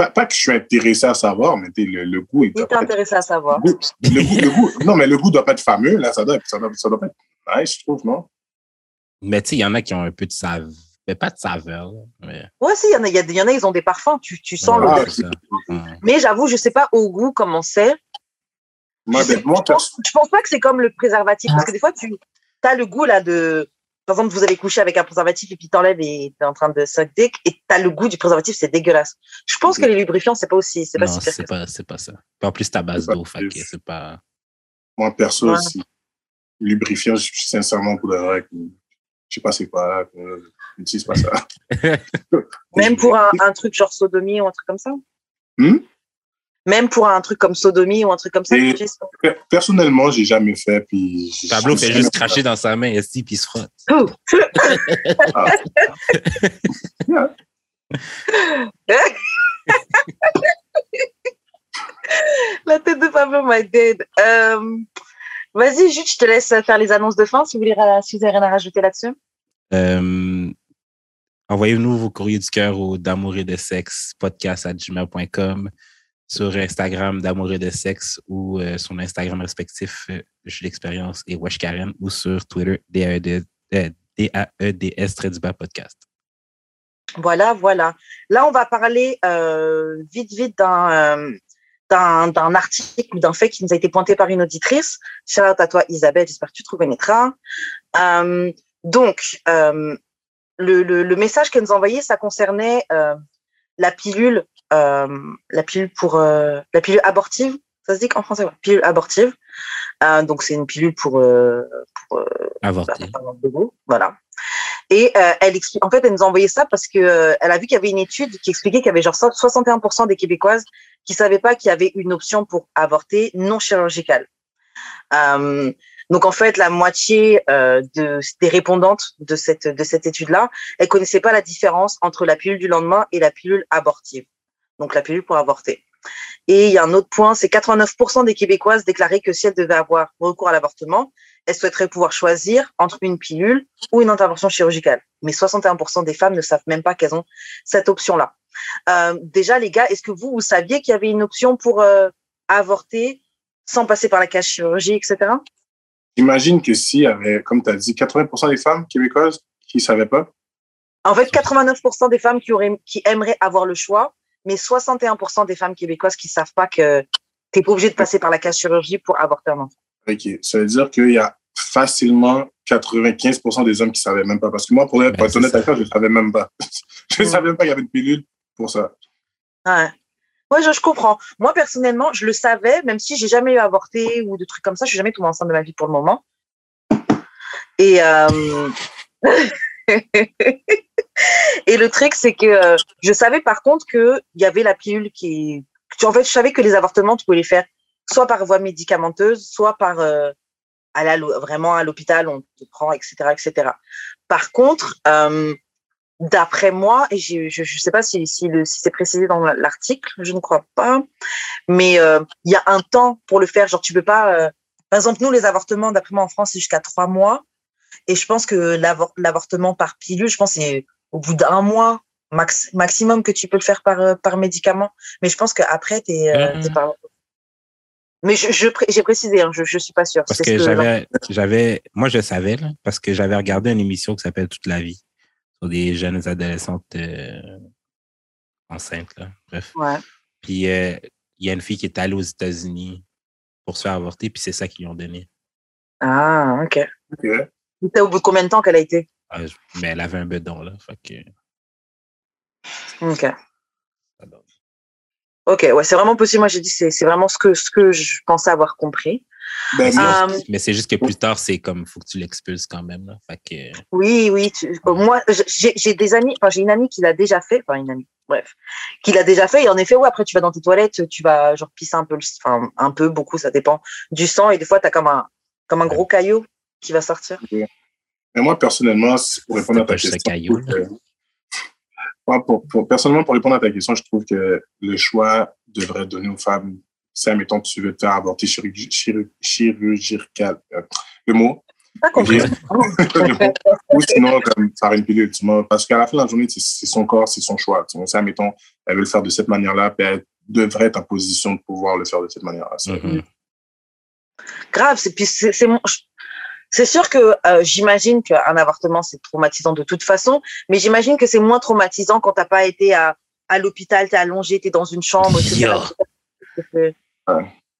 pas, pas, que je suis intéressé à savoir, mais le, le goût. Il t'es intéressé à savoir. Le goût, le goût, non, mais le goût doit pas être fameux, là. Ça doit, ça doit, ça doit pas être nice, je trouve, non? Mais tu sais, il y en a qui ont un peu de saveur. Mais pas de saveur. Mais... Ouais, si, il y, en a, y, y en a, ils ont des parfums. Tu, tu sens ah, le. Mais j'avoue, je sais pas au goût comment c'est. Moi, je, ben, moi, je, pense, je pense pas que c'est comme le préservatif. Parce que des fois, tu, as le goût là de. Par exemple, vous avez couché avec un préservatif et puis t'enlèves et t'es en train de suck dick et t'as le goût du préservatif, c'est dégueulasse. Je pense que les lubrifiants, c'est pas aussi. C'est pas non, c'est pas, c'est pas ça. En plus, ta base d'eau, c'est pas. Moi, perso, aussi, lubrifiant, je suis sincèrement pour vrai. Je sais pas c'est quoi, n'utilise pas ça. <laughs> Même pour un, <laughs> un, truc genre sodomie ou un truc comme ça? Hmm? Même pour un truc comme sodomie ou un truc comme ça et Personnellement, j'ai jamais fait. Puis Pablo fait juste cracher dans sa main et puis il se frotte. ah. <laughs> La tête de Pablo, my dead. Euh, Vas-y, juste, je te laisse faire les annonces de fin si vous, voulez, si vous avez rien à rajouter là-dessus. Euh, envoyez-nous vos courriers du cœur au d'amour et de sexe podcast à gmail.com sur Instagram d'amour et de sexe ou euh, sur Instagram respectif euh, Je l'expérience et Wesh Karen ou sur Twitter DAEDS très podcast. Voilà, voilà. Là, on va parler vite, vite d'un d'un article d'un fait qui nous a été pointé par une auditrice. Shout à toi, Isabelle, j'espère que tu te reconnaîtras. Euh, donc, euh, le, le, le, message qu'elle nous a envoyé, ça concernait euh, la pilule, euh, la pilule pour euh, la pilule abortive. Ça se dit qu'en français, ouais, pilule abortive. Euh, donc, c'est une pilule pour, pour avorter. Voilà. Et elle explique, en fait, elle nous a envoyé ça parce que elle a vu qu'il y avait une étude qui expliquait qu'il y avait genre 61% des Québécoises qui savaient pas qu'il y avait une option pour avorter non chirurgicale. Euh, donc en fait, la moitié euh, de, des répondantes de cette de cette étude-là, elles connaissaient pas la différence entre la pilule du lendemain et la pilule abortive. Donc la pilule pour avorter. Et il y a un autre point, c'est 89% des Québécoises déclaraient que si elles devaient avoir recours à l'avortement, elles souhaiteraient pouvoir choisir entre une pilule ou une intervention chirurgicale. Mais 61% des femmes ne savent même pas qu'elles ont cette option-là. Euh, déjà, les gars, est-ce que vous, vous saviez qu'il y avait une option pour euh, avorter sans passer par la cage chirurgie, etc. J'imagine que s'il y avait, comme tu as dit, 80% des femmes québécoises qui ne savaient pas? En fait, 89% des femmes qui, auraient, qui aimeraient avoir le choix, mais 61% des femmes québécoises qui ne savent pas que tu n'es pas obligé de passer par la cage chirurgie pour avorter un enfant. OK. Ça veut dire qu'il y a facilement 95% des hommes qui ne savaient même pas. Parce que moi, pour être, ben, honnête avec toi, je ne savais même pas. <laughs> je ne savais même pas qu'il y avait une pilule pour ça. Ouais. Ouais, je, comprends. Moi, personnellement, je le savais, même si j'ai jamais eu à avorter ou de trucs comme ça. Je suis jamais tombée enceinte de ma vie pour le moment. Et, euh... <laughs> et le truc, c'est que euh, je savais par contre qu'il y avait la pilule qui. En fait, je savais que les avortements, tu pouvais les faire soit par voie médicamenteuse, soit par euh, à la, vraiment à l'hôpital, on te prend, etc., etc. Par contre, euh, d'après moi, et je ne sais pas si, si, si c'est précisé dans l'article, je ne crois pas, mais il y a un temps pour le faire. Genre, tu peux pas. Par exemple, nous, les avortements, d'après moi, en France, c'est jusqu'à trois mois. Et je pense que l'avortement par pilule, je pense c'est au bout d'un mois max, maximum que tu peux le faire par, euh, par médicament. Mais je pense qu'après, tu es, mmh. par. Mais j'ai je, précisé, hein, je ne suis pas sûre. Parce que, j'avais, j'avais, moi je savais, là, parce que j'avais regardé une émission qui s'appelle Toute la vie des jeunes adolescentes euh, enceintes. Là. Bref. Puis euh, il y a une fille qui est allée aux États-Unis pour se faire avorter, puis c'est ça qu'ils lui ont donné. Ah, OK. OK. C'était au bout de combien de temps qu'elle a été? Ah, mais elle avait un bedon, là. Fait que... OK. OK, ouais, c'est vraiment possible. Moi, j'ai dit, c'est vraiment ce que, ce que je pensais avoir compris. Ben, euh, mais c'est juste que plus tard, c'est comme, faut que tu l'expulses quand même. Là. Fait que... Oui, oui. moi, j'ai des amis, enfin, j'ai une amie qui l'a déjà fait, enfin, une amie, bref, qui l'a déjà fait. Et en effet, ouais, après, tu vas dans tes toilettes, tu vas, genre, pisser un peu, enfin, un peu, beaucoup, ça dépend du sang. Et des fois, tu as comme un, comme un gros caillou qui va sortir. Mais moi, personnellement, pour répondre à ta question. Caillou, pour, pour, personnellement, pour répondre à ta question, je trouve que le choix devrait donner aux femmes si, admettons, tu veux te faire avorter chirurgical, euh, le mot. <laughs> Ou sinon, comme faire une pilule. Parce qu'à la fin de la journée, c'est son corps, c'est son choix. Si, admettons, elle veut le faire de cette manière-là, puis elle devrait être en position de pouvoir le faire de cette manière-là. Mm-hmm. Grave, c'est c'est sûr que euh, j'imagine qu'un avortement, c'est traumatisant de toute façon, mais j'imagine que c'est moins traumatisant quand tu n'as pas été à, à l'hôpital, tu es allongé, tu es dans une chambre.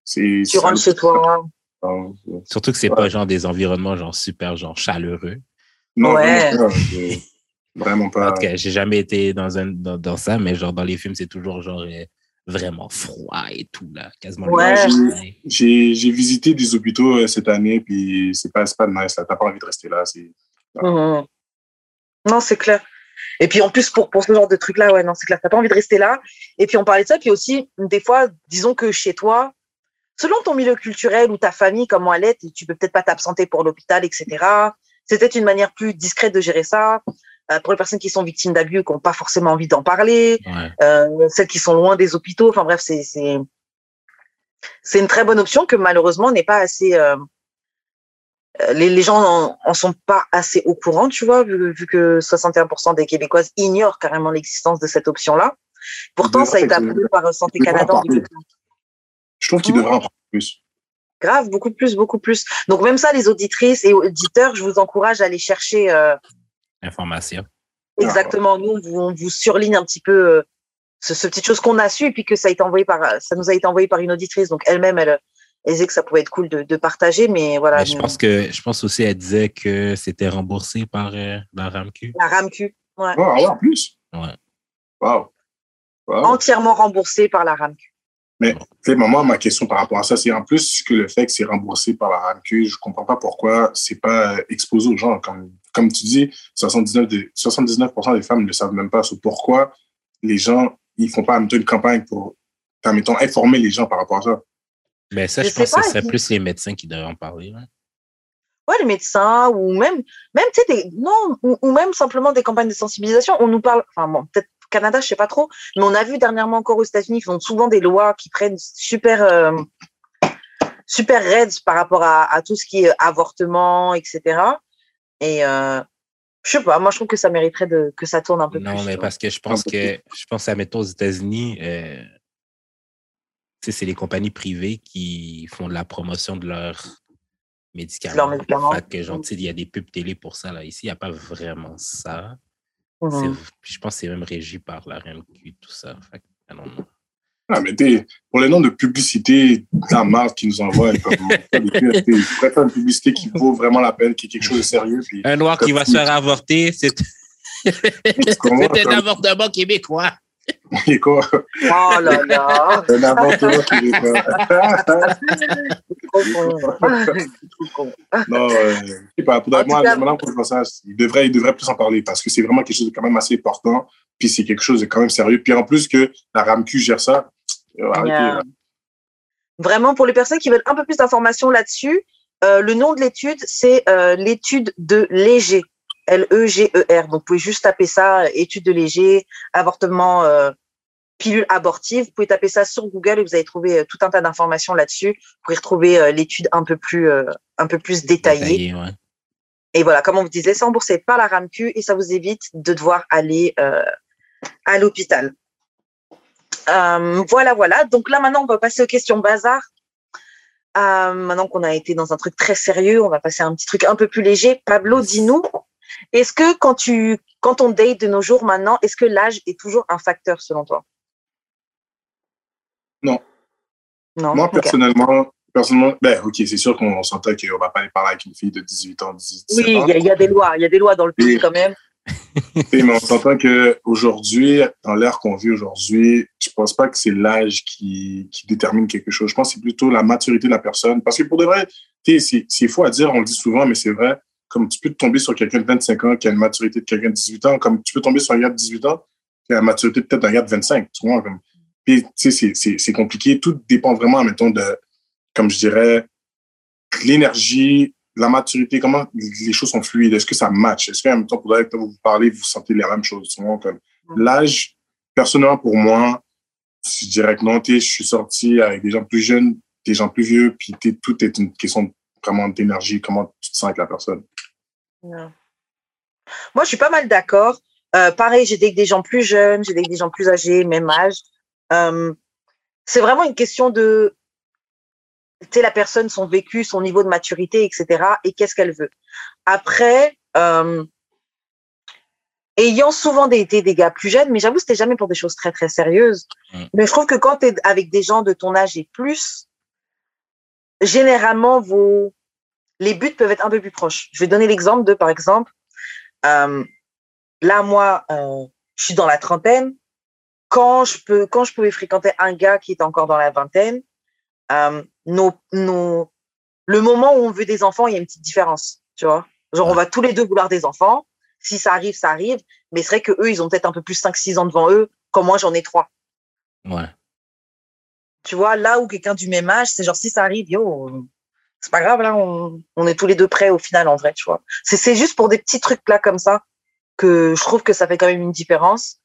tu rentres chez toi. Surtout que c'est pas genre des environnements genre super genre chaleureux. Non, ouais. <laughs> vraiment pas. En tout cas, j'ai jamais été dans, un, dans, ça, mais genre dans les films, c'est toujours genre euh, vraiment froid et tout, là, quasiment. Ouais. J'ai visité des hôpitaux euh, cette année, puis c'est pas, pas nice, t'as pas envie de rester là. Mmh. Non, c'est clair. Et puis en plus, pour, pour ce genre de truc-là, ouais, non, c'est clair, t'as pas envie de rester là. Et puis on parlait de ça, puis aussi, des fois, disons que chez toi, selon ton milieu culturel ou ta famille, comment elle est, tu peux peut-être pas t'absenter pour l'hôpital, etc. C'est peut-être une manière plus discrète de gérer ça. Euh, pour les personnes qui sont victimes d'abus, qui n'ont pas forcément envie d'en parler, euh, celles qui sont loin des hôpitaux. Enfin bref, c'est c'est une très bonne option que malheureusement n'est pas assez. Euh, les, les, gens en, sont pas assez au courant, tu vois, vu, vu que 61% des Québécoises ignorent carrément l'existence de cette option-là. Pourtant, ça a été approuvé par Santé Canada. Je trouve qu'il devrait en parler plus. Grave, beaucoup plus, beaucoup plus. Donc même ça, les auditrices et auditeurs, je vous encourage à aller chercher euh, information. Exactement. Nous, on vous, surligne un petit peu euh, ce, ce, petite chose qu'on a su et puis que ça a été envoyé par, ça nous a été envoyé par une auditrice. Donc elle-même, elle, elle disait que ça pouvait être cool de, de partager, mais voilà. je pense que, je pense aussi, elle disait que c'était remboursé par euh, la RAMQ. La RAMQ, ouais. Oh, en plus? Ouais. Wow. Entièrement remboursé par la RAMQ. Mais, moi, ma question par rapport à ça, c'est en plus que le fait que c'est remboursé par la RAMQ, je comprends pas pourquoi c'est pas exposé aux gens. Comme, comme tu dis, 79%, des, 79 des femmes ne savent même pas pourquoi les gens, ils font pas une campagne pour, mettons, informer les gens par rapport à ça. Mais ça, je, pense que ce serait plus les médecins qui devraient en parler. Hein. Ouais, les médecins, ou même, même tu sais, non, ou, ou, même simplement des campagnes de sensibilisation. On nous parle, enfin bon, peut-être Canada, je sais pas trop, mais on a vu dernièrement encore aux États-Unis, ils font souvent des lois qui prennent super euh, super raides par rapport à, tout ce qui est avortement, etc. Et euh, je sais pas, moi je trouve que ça mériterait de, que ça tourne un peu plus. Non, mais parce que je pense que je pense à mettons aux États-Unis, euh, c'est les compagnies privées qui font de la promotion de leurs médicaments. Leurs médicaments. Fait que, il y a des pubs télé pour ça. Là. Ici, il n'y a pas vraiment ça. Mmh je pense que c'est même régi par la RMQ, tout ça. Ah, mais pour les noms de publicité, la marque qui nous envoie, ils faire une publicité qui vaut vraiment la peine, qui est quelque chose de sérieux. un noir qui va se faire avorter, c'est un avortement québécois. quoi? Oh là là! Un avortement québécois. <laughs> non, euh, je sais pas. Pour moi, maintenant vois ça, il devrait, il devrait plus en parler parce que c'est vraiment quelque chose de quand même assez important. Puis c'est quelque chose de quand même sérieux. Puis en plus que la RAMQ gère ça. Euh, vraiment, pour les personnes qui veulent un peu plus d'informations là-dessus, euh, le nom de l'étude, c'est euh, l'étude de Léger. L-E-G-E-R. Donc, vous pouvez juste taper ça, étude de Léger, avortement euh, pilule abortive. Vous pouvez taper ça sur Google et vous allez trouver euh, tout un tas d'informations là-dessus. Vous pouvez retrouver euh, l'étude un peu plus, euh, un peu plus détaillée. Et voilà, comme on vous disait, c'est remboursé par la RAMQ et ça vous évite de devoir aller à l'hôpital. Voilà, voilà. Donc là, maintenant, on va passer aux questions bazar. maintenant qu'on a été dans un truc très sérieux, on va passer à un petit truc un peu plus léger. Pablo, dis-nous, est-ce que quand tu, quand on date de nos jours maintenant, est-ce que l'âge est toujours un facteur selon toi? Non. Non? Moi, personnellement, personnellement, ben, ok, c'est sûr qu'on s'entend qu'on ne va pas aller parler avec une fille de 18 ans, 17 oui, ans. Oui, il y, a des lois, il y a des lois dans le pays quand même. <laughs> mais on s'entend qu'aujourd'hui, dans l'ère qu'on vit aujourd'hui, je ne pense pas que c'est l'âge qui, détermine quelque chose. Je pense que c'est plutôt la maturité de la personne. Parce que pour de vrai, c'est faux à dire, on le dit souvent, mais c'est vrai. Comme tu peux tomber sur quelqu'un de 25 ans qui a une maturité de quelqu'un de 18 ans, comme tu peux tomber sur un gars de 18 ans qui a la maturité peut-être d'un gars de 25. Tu vois, c'est compliqué. Tout dépend vraiment, mettons, de, comme je dirais, l'énergie, la maturité, comment les choses sont fluides. Est-ce que ça match? Est-ce qu'en même temps, pour vous parlez, vous sentez les mêmes choses? Comme l'âge, personnellement, pour moi, je dirais que non, je suis sorti avec des gens plus jeunes, des gens plus vieux, puis tout est une question vraiment d'énergie, comment tu te sens avec la personne. Moi, je suis pas mal d'accord. Euh, pareil, j'ai des, des gens plus jeunes, j'ai des, des gens plus âgés, même âge. Euh, c'est vraiment une question de tu la personne, son vécu, son niveau de maturité, etc. Et qu'est-ce qu'elle veut. Après, euh, ayant souvent été des gars plus jeunes, mais j'avoue, c'était jamais pour des choses très, très sérieuses. Mm. Mais je trouve que quand tu es avec des gens de ton âge et plus, généralement, vos, les buts peuvent être un peu plus proches. Je vais donner l'exemple de, par exemple, euh, là, moi, euh, je suis dans la trentaine. Quand je, peux, quand je pouvais fréquenter un gars qui est encore dans la vingtaine, euh, nos, nos, le moment où on veut des enfants, il y a une petite différence. Tu vois Genre, on va tous les deux vouloir des enfants. Si ça arrive, ça arrive. Mais c'est vrai que eux, ils ont peut-être un peu plus 5-6 ans devant eux, comme moi, j'en ai 3. Ouais. Tu vois, là où quelqu'un du même âge, c'est genre, si ça arrive, yo, c'est pas grave, là, on, on, est tous les deux prêts au final, en vrai, tu vois. C'est juste pour des petits trucs là comme ça que je trouve que ça fait quand même une différence.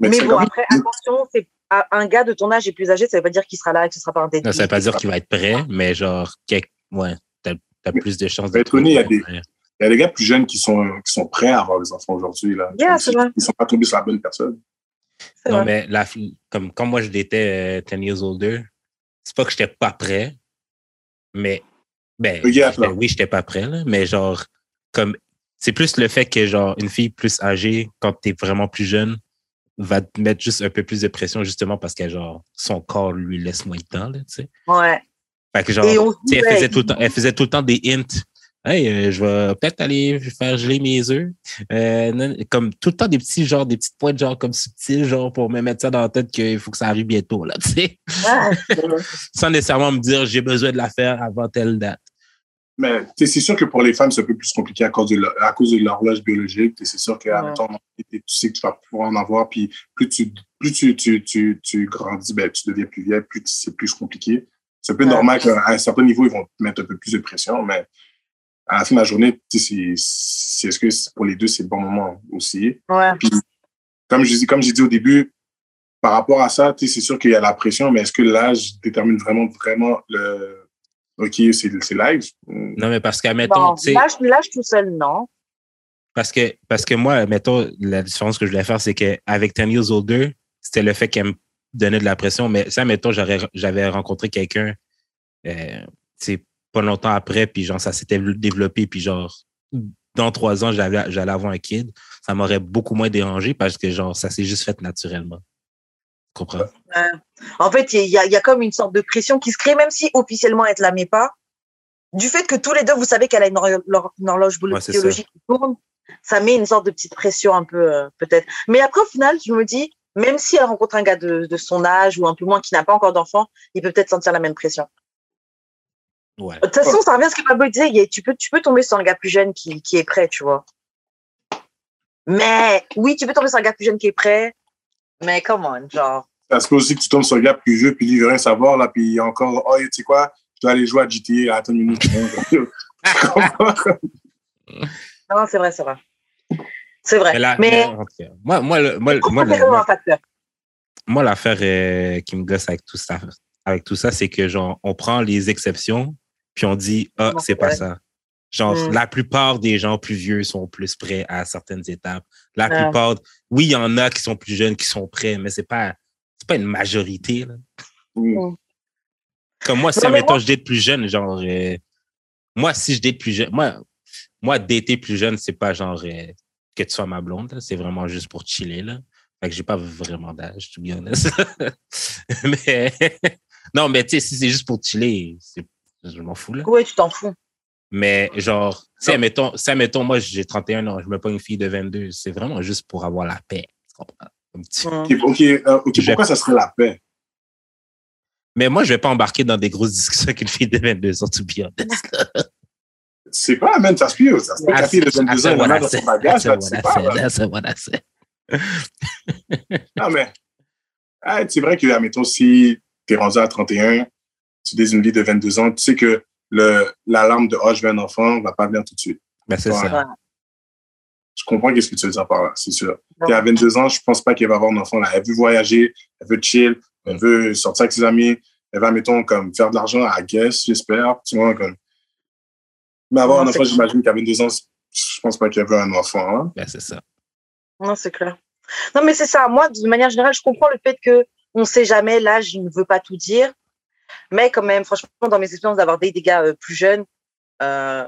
Mais, bon, après, attention, c'est un gars de ton âge et plus âgé, ça veut pas dire qu'il sera là et que ce sera pas un début. Non, ça veut pas dire qu'il va être prêt, mais genre, ouais, t'as as plus de chances d'être prêt. Il y, a des, il y a des gars plus jeunes qui sont, qui sont prêts à avoir des enfants aujourd'hui. Là. Yeah, c'est vrai. Ils sont pas tombés sur la bonne personne. Non, mais la, comme quand moi, j'étais 10 euh, years older, c'est pas que j'étais pas prêt, mais ben, oui, j'étais pas prêt, là, mais genre, comme c'est plus le fait que genre une fille plus âgée, quand tu es vraiment plus jeune, va te mettre juste un peu plus de pression justement parce que genre son corps lui laisse moins de temps, tu sais. Ouais. Fait que genre, elle faisait, tout le temps, elle faisait tout le temps des hints Hey, euh, je vais peut-être aller faire geler mes œufs. Euh, comme tout le temps des petits genre des petites pointes genre comme subtiles genre pour me mettre ça dans la tête qu'il faut que ça arrive bientôt là, tu sais. <laughs> Sans nécessairement me dire j'ai besoin de la faire avant telle date. Mais c'est sûr que pour les femmes, c'est un peu plus compliqué à cause de, à cause de l'horloge biologique. C'est sûr qu'à ouais. temps, tu sais que tu vas pouvoir en avoir. Puis plus tu, plus tu, tu, tu, tu grandis, ben, tu deviens plus vieille, plus c'est plus compliqué. C'est un peu normal qu'à un certain niveau, ils vont mettre un peu plus de pression. Mais à la fin de la journée, c'est est-ce que pour les deux, c'est le bon moment aussi? Ouais. Puis, comme je comme j'ai dit au début, par rapport à ça, c'est sûr qu'il y a la pression, mais est-ce que l'âge détermine vraiment, vraiment le. OK, c'est live? Non, mais parce qu'à mettons. l'âge tout seul, non. Parce que, parce que moi, mettons, la différence que je voulais faire, c'est qu'avec 10 years older, c'était le fait qu'elle me donnait de la pression. Mais ça, mettons, j'avais rencontré quelqu'un, euh, pas longtemps après, puis genre, ça s'était développé, puis genre, dans trois ans, j'allais avoir un kid, ça m'aurait beaucoup moins dérangé parce que genre, ça s'est juste fait naturellement. En fait, il y a, y a, comme une sorte de pression qui se crée, même si officiellement elle ne la met pas. Du fait que tous les deux, vous savez qu'elle a une, horloge biologique qui tourne, ça met une sorte de petite pression un peu, euh, peut-être. Mais après, au final, je me dis, même si elle rencontre un gars de, de son âge ou un peu moins qui n'a pas encore d'enfant, il peut peut-être sentir la même pression. De toute façon, ça revient à ce que Pablo disait. Tu peux, tu peux tomber sur un gars plus jeune qui, qui est prêt, tu vois. Mais oui, tu peux tomber sur un gars plus jeune qui est prêt. Mais come on, genre. Ça se peut aussi que tu tombes sur un gars plus vieux, puis il veut rien savoir, là, puis il y a encore, oh, tu sais quoi, je dois aller jouer à GTA, attends une minute. <laughs> non, c'est vrai, c'est vrai. C'est vrai. Mais, moi, moi, moi, moi, moi l'affaire euh, qui me gosse avec tout ça, avec tout ça, c'est que genre, on prend les exceptions, puis on dit ah c'est pas ça. Genre mm. la plupart des gens plus vieux sont plus prêts à certaines étapes. La plupart, oui il y en a qui sont plus jeunes qui sont prêts, mais c'est pas c'est pas une majorité là. Mm. Comme moi, si admettons je date plus jeune, genre euh, moi si je date plus jeune, moi moi dater plus jeune c'est pas genre euh, que tu sois ma blonde, c'est vraiment juste pour chiller là. Fait que j'ai pas vraiment d'âge, to be honest. <laughs> mais non, mais tu sais, si c'est juste pour chiller, je m'en fous là. Oui, tu t'en fous. Mais genre, tu sais, mettons, mettons, moi j'ai 31 ans, je me pas une fille de 22. C'est vraiment juste pour avoir la paix. Tu comprends? Ok, euh, pourquoi ça serait la paix? Mais moi, je vais pas embarquer dans des grosses discussions avec une fille de 22 ans, to be honest. C'est pas, man, ça se peut. Ça se peut la fille de 22 ans, elle a son bagage. C'est what I said. non, mais c'est vrai que, admettons, si tu es rendu à 31, tu dis une vie de 22 ans, tu sais que l'alarme de oh, je veux un enfant ne va pas venir tout de suite. Ben, c'est ça. Je comprends ce que tu veux dire par là, c'est sûr. Tu à 22 ans, je pense pas qu'elle va avoir un enfant là. Elle veut voyager, elle veut chill, elle veut sortir avec ses amis, elle va, mettons, comme faire de l'argent à guess, j'espère. Tu vois, comme. Mais avoir un enfant, j'imagine qu'à 22 ans, je pense pas qu'elle veut un enfant. Hein. Ben, c'est ça. Non, c'est clair. Non, mais c'est ça. Moi, de manière générale, je comprends le fait que on sait jamais. L'âge, il ne veut pas tout dire. Mais quand même, franchement, dans mes expériences d'avoir des, gars euh, plus jeunes, euh,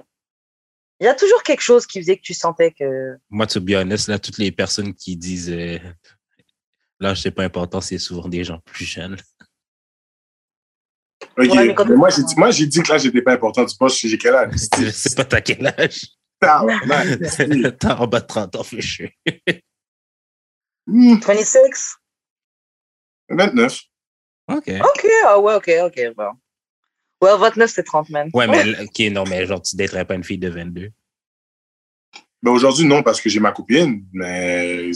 il y a toujours quelque chose qui faisait que tu sentais que. Moi, to be honest, là, toutes les personnes qui disent euh, l'âge, c'est pas important, c'est souvent des gens plus jeunes. Ok, moi, j'ai dit, moi, j'ai dit que là, j'étais pas important. Tu penses que j'ai quel âge? <laughs> Je sais pas t'as quel âge? <laughs> T'as en bas de 30 ans, fichu. 26? 29. OK. OK, ah ouais, OK, OK. Bon. Ouais, 29, c'est 30, man. Ouais, mais, OK, non, mais genre, tu daterais pas une fille de 22. Ben aujourd'hui, non, parce que j'ai ma copine, mais.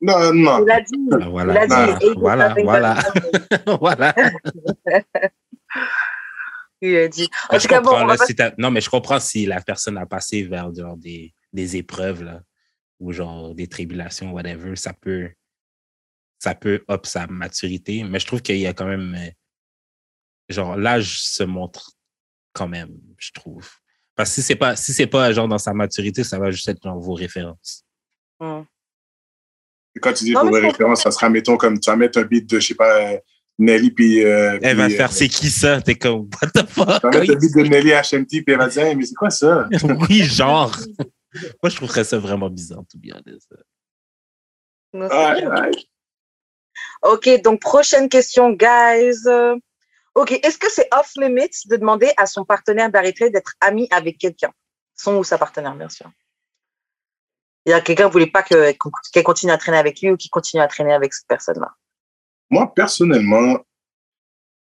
Non, non. Il a dit. Voilà, Il a dit. voilà, voilà. <laughs> voilà. <laughs> Il a dit. En Mais tout je cas, bon, là, si non, mais je comprends si la personne a passé vers genre, des, des épreuves, là, ou genre des tribulations, whatever, ça peut, ça peut up sa maturité. Mais je trouve qu'il y a quand même, euh, genre, l'âge se montre quand même, je trouve. Parce que si c'est pas, si c'est pas genre dans sa maturité, ça va juste être dans vos références. Et Quand tu dis Non, je références, ça sera, mettons, comme tu vas mettre un beat de, je sais pas, Nelly, puis. euh, Elle va puis, faire, euh, c'est qui ça? T'es comme, what the fuck? Tu vas mettre un beat de Nelly HMT, puis elle va dire, Hey, mais c'est quoi ça? <laughs> oui, genre. Moi, je trouverais ça vraiment bizarre, tout bien. Ouais, ouais. OK, donc prochaine question, guys. OK, est-ce que c'est off limits de demander à son partenaire d'arrêter d'être ami avec quelqu'un? Son ou sa partenaire, bien sûr. Il y a quelqu'un qui voulait pas qu'elle continue à traîner avec lui ou qu'il continue à traîner avec cette personne-là? Moi, personnellement,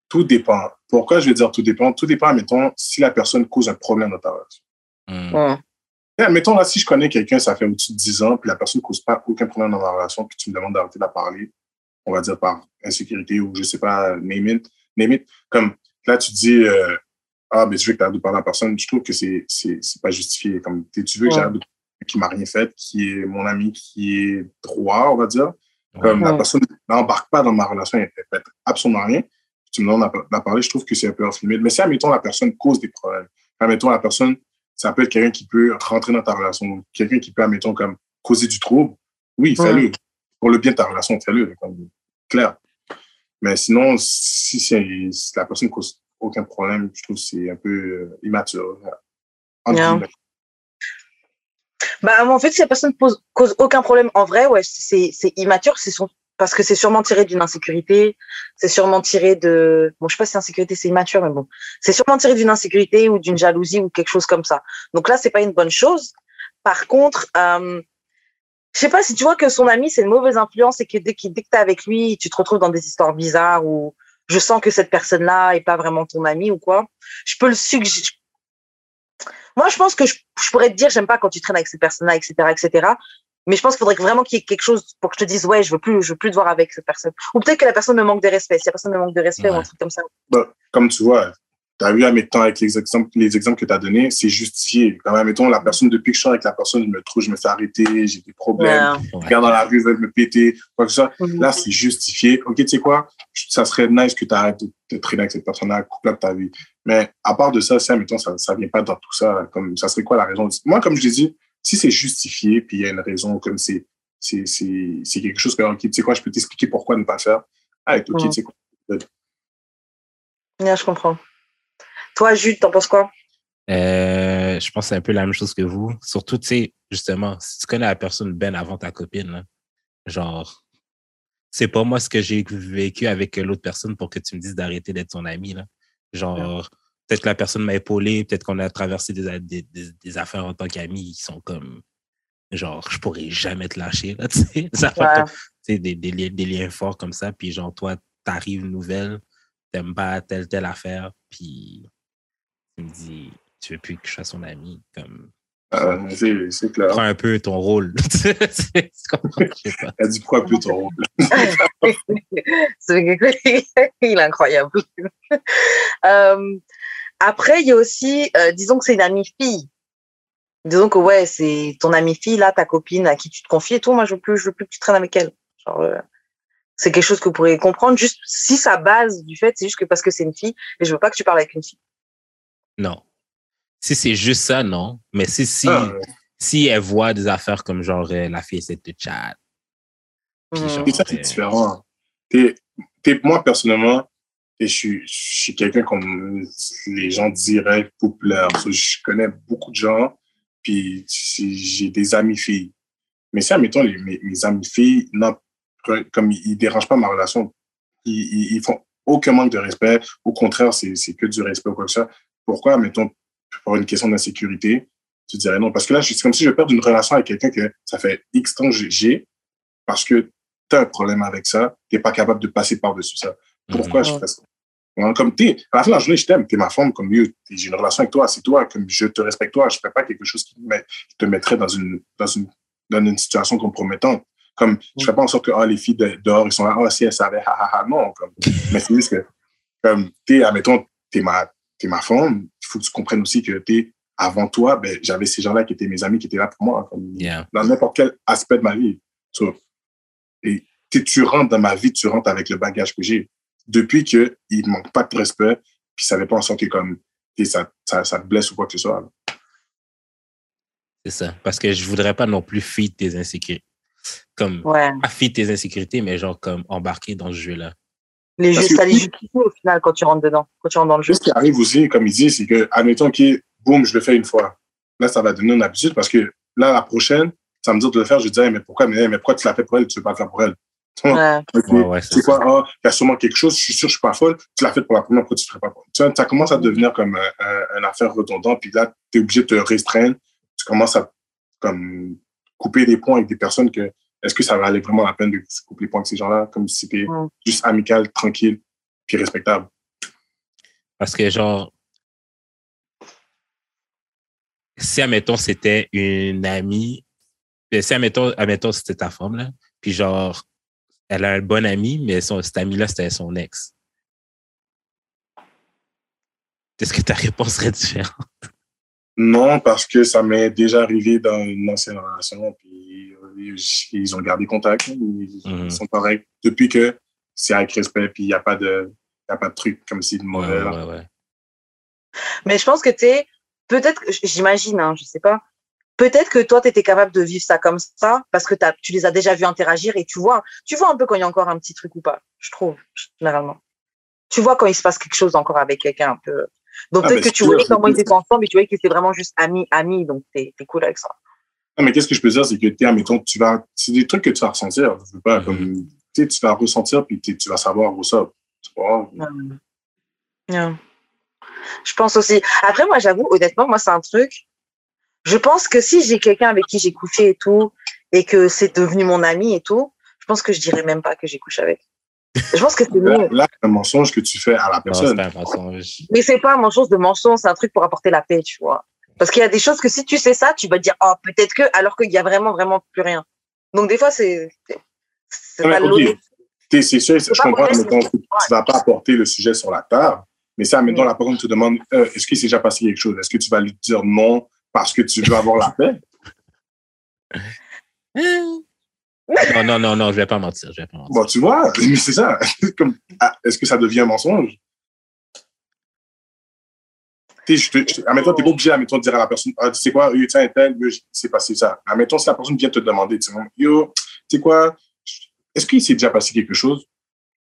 tout dépend. Pourquoi je vais dire tout dépend? Tout dépend, mettons, si la personne cause un problème dans ta relation. Hmm. Hmm. Et admettons, là, si je connais quelqu'un, ça fait au-dessus de 10 ans, puis la personne ne cause pas aucun problème dans ma relation, puis tu me demandes d'arrêter de la parler, on va dire par insécurité ou je sais pas, name it, name it. Comme là, tu dis, euh, ah, mais tu veux que tu arrêtes de parler à la personne, je trouve que c'est, c'est, c'est pas justifié. Comme tu veux que j'arrête de qui m'a rien fait, qui est mon ami, qui est droit, on va dire. Comme la personne n'embarque pas dans ma relation, elle ne fait absolument rien. Tu me demandes d'en parler, je trouve que c'est un peu off limit. Mais si, admettons, la personne cause des problèmes, admettons, la personne, ça peut être quelqu'un qui peut rentrer dans ta relation, quelqu'un qui peut, admettons, comme causer du trouble, oui, fais-le. Pour le bien de ta relation, fais-le. Comme, clair. Mais sinon, si, c'est- si la personne cause aucun problème, je trouve que c'est un peu euh, immature. Yeah. Bah, en fait, si la personne pose, cause aucun problème, en vrai, ouais, c'est c'est immature, c'est son- parce que c'est sûrement tiré d'une insécurité, c'est sûrement tiré de, bon, je sais pas si insécurité c'est immature, mais bon, c'est sûrement tiré d'une insécurité ou d'une jalousie ou quelque chose comme ça. Donc là, c'est pas une bonne chose. Par contre, euh, je sais pas si tu vois que son ami c'est une mauvaise influence et que dès, qu'il- dès que t'es avec lui, tu te retrouves dans des histoires bizarres ou je sens que cette personne-là est pas vraiment ton ami ou quoi. Je peux le suggérer. Moi, je pense que je, je pourrais te dire, j'aime pas quand tu traînes avec cette personne-là, etc., etc. Mais je pense qu'il faudrait que vraiment qu'il y ait quelque chose pour que je te dise, ouais, je veux plus, je veux plus te voir avec cette personne. Ou peut-être que la personne me manque de respect. Si la personne me manque de respect ou un Ouais. truc comme ça. Bah, comme tu vois, tu as vu, admettons, avec les exemples, les exemples que tu as donnés, c'est justifié. Quand même, admettons, la personne, depuis que je suis avec la personne, je me trouve, je me fais arrêter, j'ai des problèmes, Ouais. regarde dans la rue, ils veulent me péter, quoi que ce soit. Mhm. Là, c'est justifié. OK, tu sais quoi? Ça serait nice que tu arrêtes de, de traîner avec cette personne-là, couple ta vie. Mais à part de ça, ça, mettons, ça, ça vient pas dans tout ça. Comme, ça serait quoi la raison? Moi, comme je l'ai dit, si c'est justifié, puis il y a une raison, comme c'est, c'est, c'est, c'est quelque chose que, OK, tu sais quoi, je peux t'expliquer pourquoi ne pas faire. Ah, OK, tu sais quoi? Ouais, je comprends. Toi, Jude, t'en penses quoi? Euh, je pense que c'est un peu la même chose que vous. Surtout, tu sais, justement, si tu connais la personne ben avant ta copine, là, genre, c'est pas moi ce que j'ai vécu avec l'autre personne pour que tu me dises d'arrêter d'être son ami. Là. Genre, peut-être que la personne m'a épaulé, peut-être qu'on a traversé des, des, des, des affaires en tant qu'amis qui sont comme, genre, je pourrais jamais te lâcher, là, <laughs> tu sais. Des, affaires Ouais. comme- tu sais, des, des, liens, des liens forts comme ça, puis genre, toi, t'arrives nouvelle, t'aimes pas telle, telle affaire, puis tu me dis, tu veux plus que je sois son ami, comme, Euh, c'est, c'est clair. prends un peu ton rôle. <laughs> Tu sais, tu comprends? Je sais pas. Elle dit quoi plus ton rôle? <laughs> <laughs> Il est incroyable. Euh, après, il y a aussi, euh, disons que c'est une amie fille. Disons que ouais, c'est ton amie fille là, ta copine à qui tu te confies et tout. Moi, je veux plus, je veux plus que tu traînes avec elle. Genre, euh, c'est quelque chose que vous pourrez comprendre. Juste si sa base du fait, c'est juste que parce que c'est une fille, et je veux pas que tu parles avec une fille. Non. Si c'est juste ça, non. Mais si, si, Ah, si elle voit des affaires comme genre euh, la fille essaie de te chat, puis Mhm. genre, Et ça, c'est euh, différent. T'es- t'es- moi, personnellement, et je suis, je suis quelqu'un comme les gens diraient populaire. So, je connais beaucoup de gens, puis j'ai des amis filles. Mais si, admettons, les, mes, mes amis filles, non, comme ils, ils dérangent pas ma relation, ils, ils, ils font aucun manque de respect. Au contraire, c'est que du respect ou quoi que ce soit. Pourquoi, mettons, pour une question d'insécurité, tu dirais non? Parce que là, c'est comme si je perds une relation avec quelqu'un que ça fait X temps que j'ai parce que tu as un problème avec ça, tu n'es pas capable de passer par-dessus ça. Pourquoi je fais ça? Comme t'es, à la fin de la journée, je t'aime, t'es ma femme, comme mieux, j'ai une relation avec toi, c'est toi, comme je te respecte toi, je fais pas quelque chose qui, te mettrait dans une, dans une, dans une situation compromettante. Comme, je fais pas en sorte que, ah, les filles dehors, ils sont là, ah, si elles savaient, ha, ha, ha, non, comme, mais c'est juste que, comme, t'es, admettons, t'es ma, t'es ma femme, il faut que tu comprennes aussi que t'es, avant toi, ben, j'avais ces gens-là qui étaient mes amis, qui étaient là pour moi, comme, dans n'importe quel aspect de ma vie. et tu rentres dans ma vie, tu rentres avec le bagage que j'ai depuis qu'il ne manque pas de respect, puis ça ne pas en sorte que comme, ça, ça, ça, te blesse ou quoi que ce soit. C'est ça. Parce que je ne voudrais pas non plus fuir tes insécurités. Comme, pas fuir tes insécurités, mais genre comme embarquer dans ce jeu-là. Les jeux, ça les joue au final quand tu rentres dedans, quand tu rentres dans le jeu. Ce qui arrive aussi, comme il dit, c'est que, admettons que, boum, je le fais une fois. Là, ça va devenir une habitude parce que là, la prochaine, ça me dit de le faire, je dis, mais pourquoi, mais, mais pourquoi tu l'as fait pour elle, tu ne veux pas le faire pour elle? c'est quoi, ah, il y a sûrement quelque chose, je suis sûr, je suis pas folle, tu l'as fait pour la première fois, tu ne ferais pas. Tu vois, ça commence à devenir comme un, une affaire redondante, puis là, tu es obligé de te restreindre, tu commences à comme couper des points avec des personnes que, est-ce que ça va aller vraiment la peine de couper les points avec ces gens-là, comme si c'était juste amical, tranquille, puis respectable? Parce que, genre, si, admettons, c'était une amie, euh, si, admettons, admettons c'était ta femme, là, puis genre, elle a un bon ami, mais son, cet ami-là, c'était son ex. Est-ce que ta réponse serait différente? Non, parce que ça m'est déjà arrivé dans une ancienne relation, puis ils ont gardé contact, ils, mhm. sont corrects depuis que c'est avec respect, puis il n'y a pas de, y a pas de truc comme si de mauvais. Mais je pense que tu es, peut-être, j'imagine, hein, je sais pas, peut-être que toi, tu étais capable de vivre ça comme ça parce que tu les as déjà vus interagir et tu vois, tu vois un peu quand il y a encore un petit truc ou pas, je trouve, généralement. Tu vois quand il se passe quelque chose encore avec quelqu'un un peu. Donc ah, peut-être que tu voyais comment ils étaient ensemble, mais tu voyais qu'ils étaient vraiment juste amis, amis, donc t'es es cool avec ça. Non, mais qu'est-ce que je peux dire, c'est que, tu tu vas, c'est des trucs que tu vas ressentir. Je veux pas, comme, tu vas ressentir, puis tu vas savoir où ça. Je pense aussi. Après, moi, j'avoue, honnêtement, moi, c'est un truc, je pense que si j'ai quelqu'un avec qui j'ai couché et tout, et que c'est devenu mon ami et tout, je pense que je dirais même pas que j'ai couché avec. Je pense que c'est mieux. Là, c'est un mensonge que tu fais à la personne. Non, un mensonge. Mais c'est pas un mensonge de mensonge, c'est un truc pour apporter la paix, tu vois. Parce qu'il y a des choses que si tu sais ça, tu vas dire, oh, peut-être que, alors qu'il y a vraiment, vraiment plus rien. Donc, des fois, c'est. C'est pas okay. C'est sûr, je comprends, que tu vas pas apporter le sujet sur la table. Mais ça, maintenant, la personne te demande, euh, est-ce qu'il s'est déjà passé quelque chose? Est-ce que tu vas lui dire non? parce que tu veux avoir la paix? non, non, non, non, je vais pas mentir. Je vais pas mentir. Bon, tu vois, <laughs> mais c'est ça. Ah, est-ce que ça devient un mensonge? Tu sais, admettons, tu n'es pas obligé admettons, de dire à la personne, ah, tu sais quoi, yo, tiens, tel, c'est passé ça. Admettons, si la personne vient te demander, tu sais, yo, tu sais quoi, est-ce qu'il s'est déjà passé quelque chose?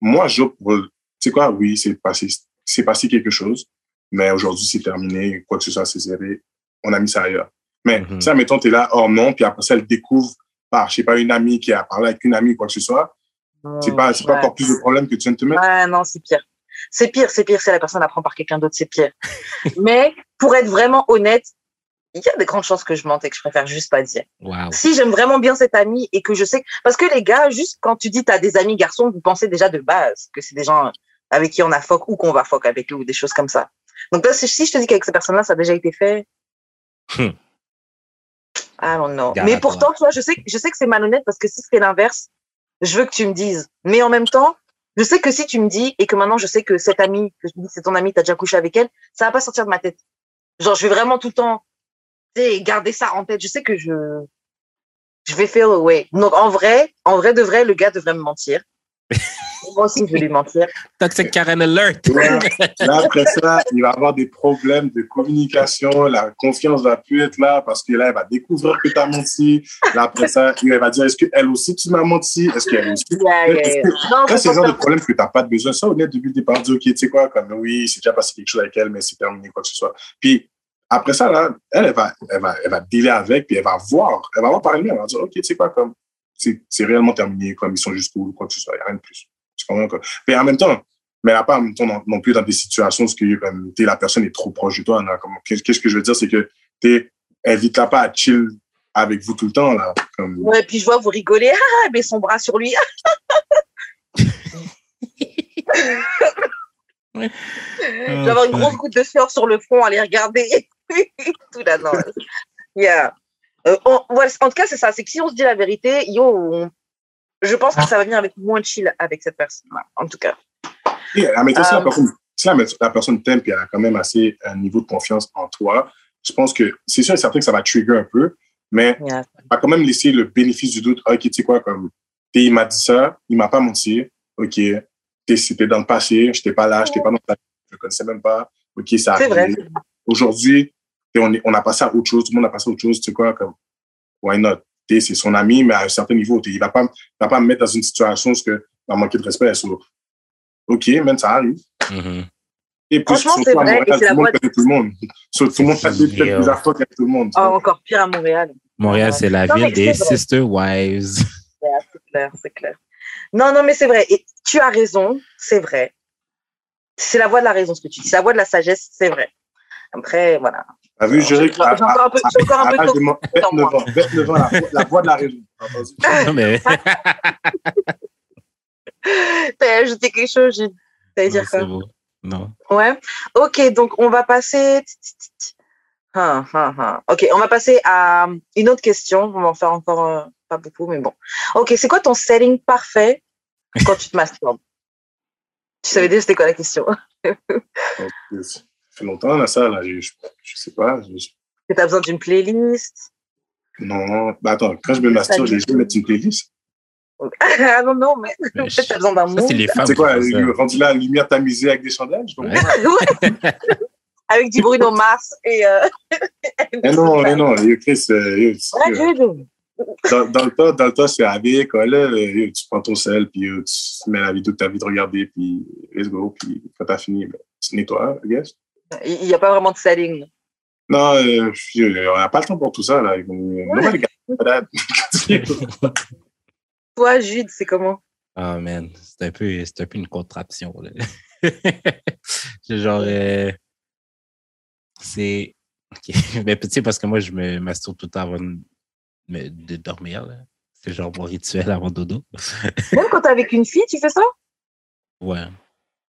Moi, je pour, tu sais quoi, oui, c'est passé, c'est passé quelque chose, mais aujourd'hui, c'est terminé, quoi que ce soit, c'est zéré on a mis ça ailleurs. Mais mm -hmm. ça, mettons, tu es là, oh non, puis après ça, elle découvre par, je sais pas, une amie qui a parlé avec une amie, quoi que ce soit. C'est pas, c'est pas encore plus de problème que tu viens de te mettre. Ouais, non, c'est pire. C'est pire, c'est pire si la personne apprend par quelqu'un d'autre, c'est pire. <laughs> Mais pour être vraiment honnête, il y a des grandes chances que je mente et que je préfère juste pas dire. Si j'aime vraiment bien cette amie et que je sais, parce que les gars, juste quand tu dis tu as des amis garçons, vous pensez déjà de base que c'est des gens avec qui on a foc ou qu'on va foc avec eux ou des choses comme ça. Donc là, si je te dis qu'avec ces personnes-là, ça a déjà été fait, Hmm. I don't know. Mais pourtant, toi, je sais, je sais que c'est malhonnête parce que si c'était l'inverse, je veux que tu me dises. Mais en même temps, je sais que si tu me dis et que maintenant je sais que cette amie, que je dis c'est ton amie, t'as déjà couché avec elle, ça va pas sortir de ma tête. Genre, je vais vraiment tout le temps, garder ça en tête. Je sais que je, je vais feel away. Donc, en vrai, en vrai de vrai, le gars devrait me mentir. <laughs> Moi aussi, je vais lui mentir. Toxic Karen Alert. là, après ça, il va avoir des problèmes de communication. La confiance va plus être là parce que là, elle va découvrir que tu as menti. Là, après ça, elle va dire est-ce qu'elle aussi, tu m'as menti? Est-ce qu'elle aussi? C'est le genre de problème que tu n'as pas de besoin. Ça, honnête, depuis le départ, dire ok, tu sais quoi, comme oui, c'est déjà passé quelque chose avec elle, mais c'est terminé, quoi que ce soit. Puis, après ça, là, elle, elle va, elle va, elle va dealer avec, puis elle va voir, elle va voir par elle-même, elle va dire, OK, tu sais quoi, comme, c'est réellement terminé, comme ils sont juste cool, quoi que ce soit, il n'y a rien de plus. Mais en même temps, mais là, pas non, non plus dans des situations où que, comme, la personne est trop proche de toi. Qu'est-ce que je veux dire, c'est que tu invite-la pas à chill avec vous tout le temps. Là, comme... Ouais, puis je vois vous rigoler, ah, met son bras sur lui. <laughs> J'avais une grosse goutte de sueur sur le front à les regarder. <laughs> tout là, non. Yeah. Euh, en tout cas, c'est ça. C'est que si on se dit la vérité, yo, je pense que ça va venir avec moins de chill avec cette personne en tout cas. Yeah, mais si, la personne, la personne t'aime et elle a quand même assez un niveau de confiance en toi, je pense que c'est sûr et certain que ça va trigger un peu, mais yeah. va quand même laisser le bénéfice du doute. Ok, tu sais quoi, comme, il m'a dit ça, il m'a pas menti. Ok, c'était dans le passé, je n'étais pas là, je n'étais pas dans ta je ne connaissais même pas. Ok, ça arrive. Aujourd'hui, on, on a passé à autre chose, tout le monde a passé à autre chose, tu sais quoi, comme, why not? C'est son ami, mais à un certain niveau, il ne va pas, va pas me mettre dans une situation où il va manquer de respect. ok, même ça arrive. Mm-hmm. Et puis, Franchement, c'est vrai. Montréal, tout le monde connaît tout le monde. tout le monde a fait plusieurs fois qu'avec tout le monde. Oh, encore pire à Montréal. Montréal, c'est la ville des sister wives. <laughs> c'est clair, c'est clair. Non, non, mais c'est vrai. Et tu as raison, c'est vrai. C'est la voix de la raison, ce que tu dis. C'est la voix de la sagesse, c'est vrai. Après, voilà. T'as vu, je J'ai encore un peu, encore un peu. 29 ans, 29 ans, la, la voix de la raison. <laughs> non, mais. <laughs> T'as ajouté quelque chose, T'allais dire quoi? Non. Ouais. Ok, donc on va passer. Ah, ah, ah. Ok, on va passer à une autre question. On va en faire encore euh, pas beaucoup, mais bon. Ok, c'est quoi ton setting parfait quand tu te masturbes? Tu savais déjà c'était quoi la question Ça fait longtemps là, ça, là. Je, je, sais pas. Je... Tu as besoin d'une playlist? Non, bah attends, quand je me masturbe, j'ai juste mettre une playlist. <laughs> ah non, non, mais peut-être t'as besoin d'un mot. C'est quoi, rendu là, lumière tamisée avec des chandelles ouais. <laughs> <laughs> Avec du Bruno Mars et. Euh... et non, mais non, Chris, euh, dans, dans, le temps, dans le temps, c'est avec, quoi, là, tu prends ton sel, puis tu mets la vidéo que tu as envie de regarder, puis let's go, puis quand tu as fini, ben, tu nettoies, I guess. Il n'y a pas vraiment de setting. Non, euh, on n'a pas le temps pour tout ça, là. <laughs> <laughs> Toi, Jude, c'est comment? Ah, oh, man, c'est un, peu, un peu une contraption, <laughs> c'est genre... Euh, c'est... Mais tu sais, parce que moi, je me masturbe tout le temps avant de dormir. C'est genre mon rituel avant dodo. Même quand t'es avec une fille, tu fais ça? Ouais.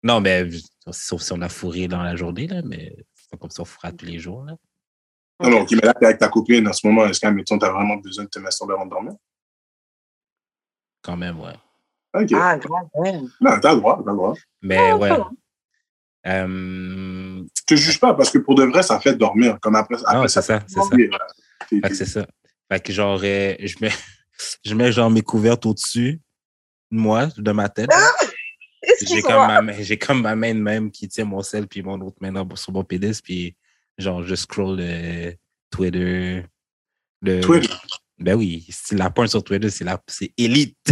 Non, mais sauf si on a fourré dans la journée, là, mais c'est comme ça on fourra tous les jours. Là. Non, non, ok, mais là, t'es avec ta copine en ce moment, est-ce qu'à t'as vraiment besoin de te masturber avant de dormir? Quand même, ouais. Ok. Ah, grave, ouais. Non, t'as le droit, t'as le droit. Mais ah, ouais. Euh... Je te juge pas parce que pour de vrai, ça fait dormir. Comme après, après non, ça, ça, c'est ça. C'est ça. Fait que genre, euh, je, mets, <laughs> je mets genre mes couvertes au-dessus de moi, de ma tête. Ah! J'ai comme, ma main, j'ai comme ma main de même qui tient mon sel, puis mon autre main sur mon pénis, puis genre, je scroll le Twitter. Le, Twitter? Ben oui, la pointe sur Twitter, c'est la, c'est élite. <laughs>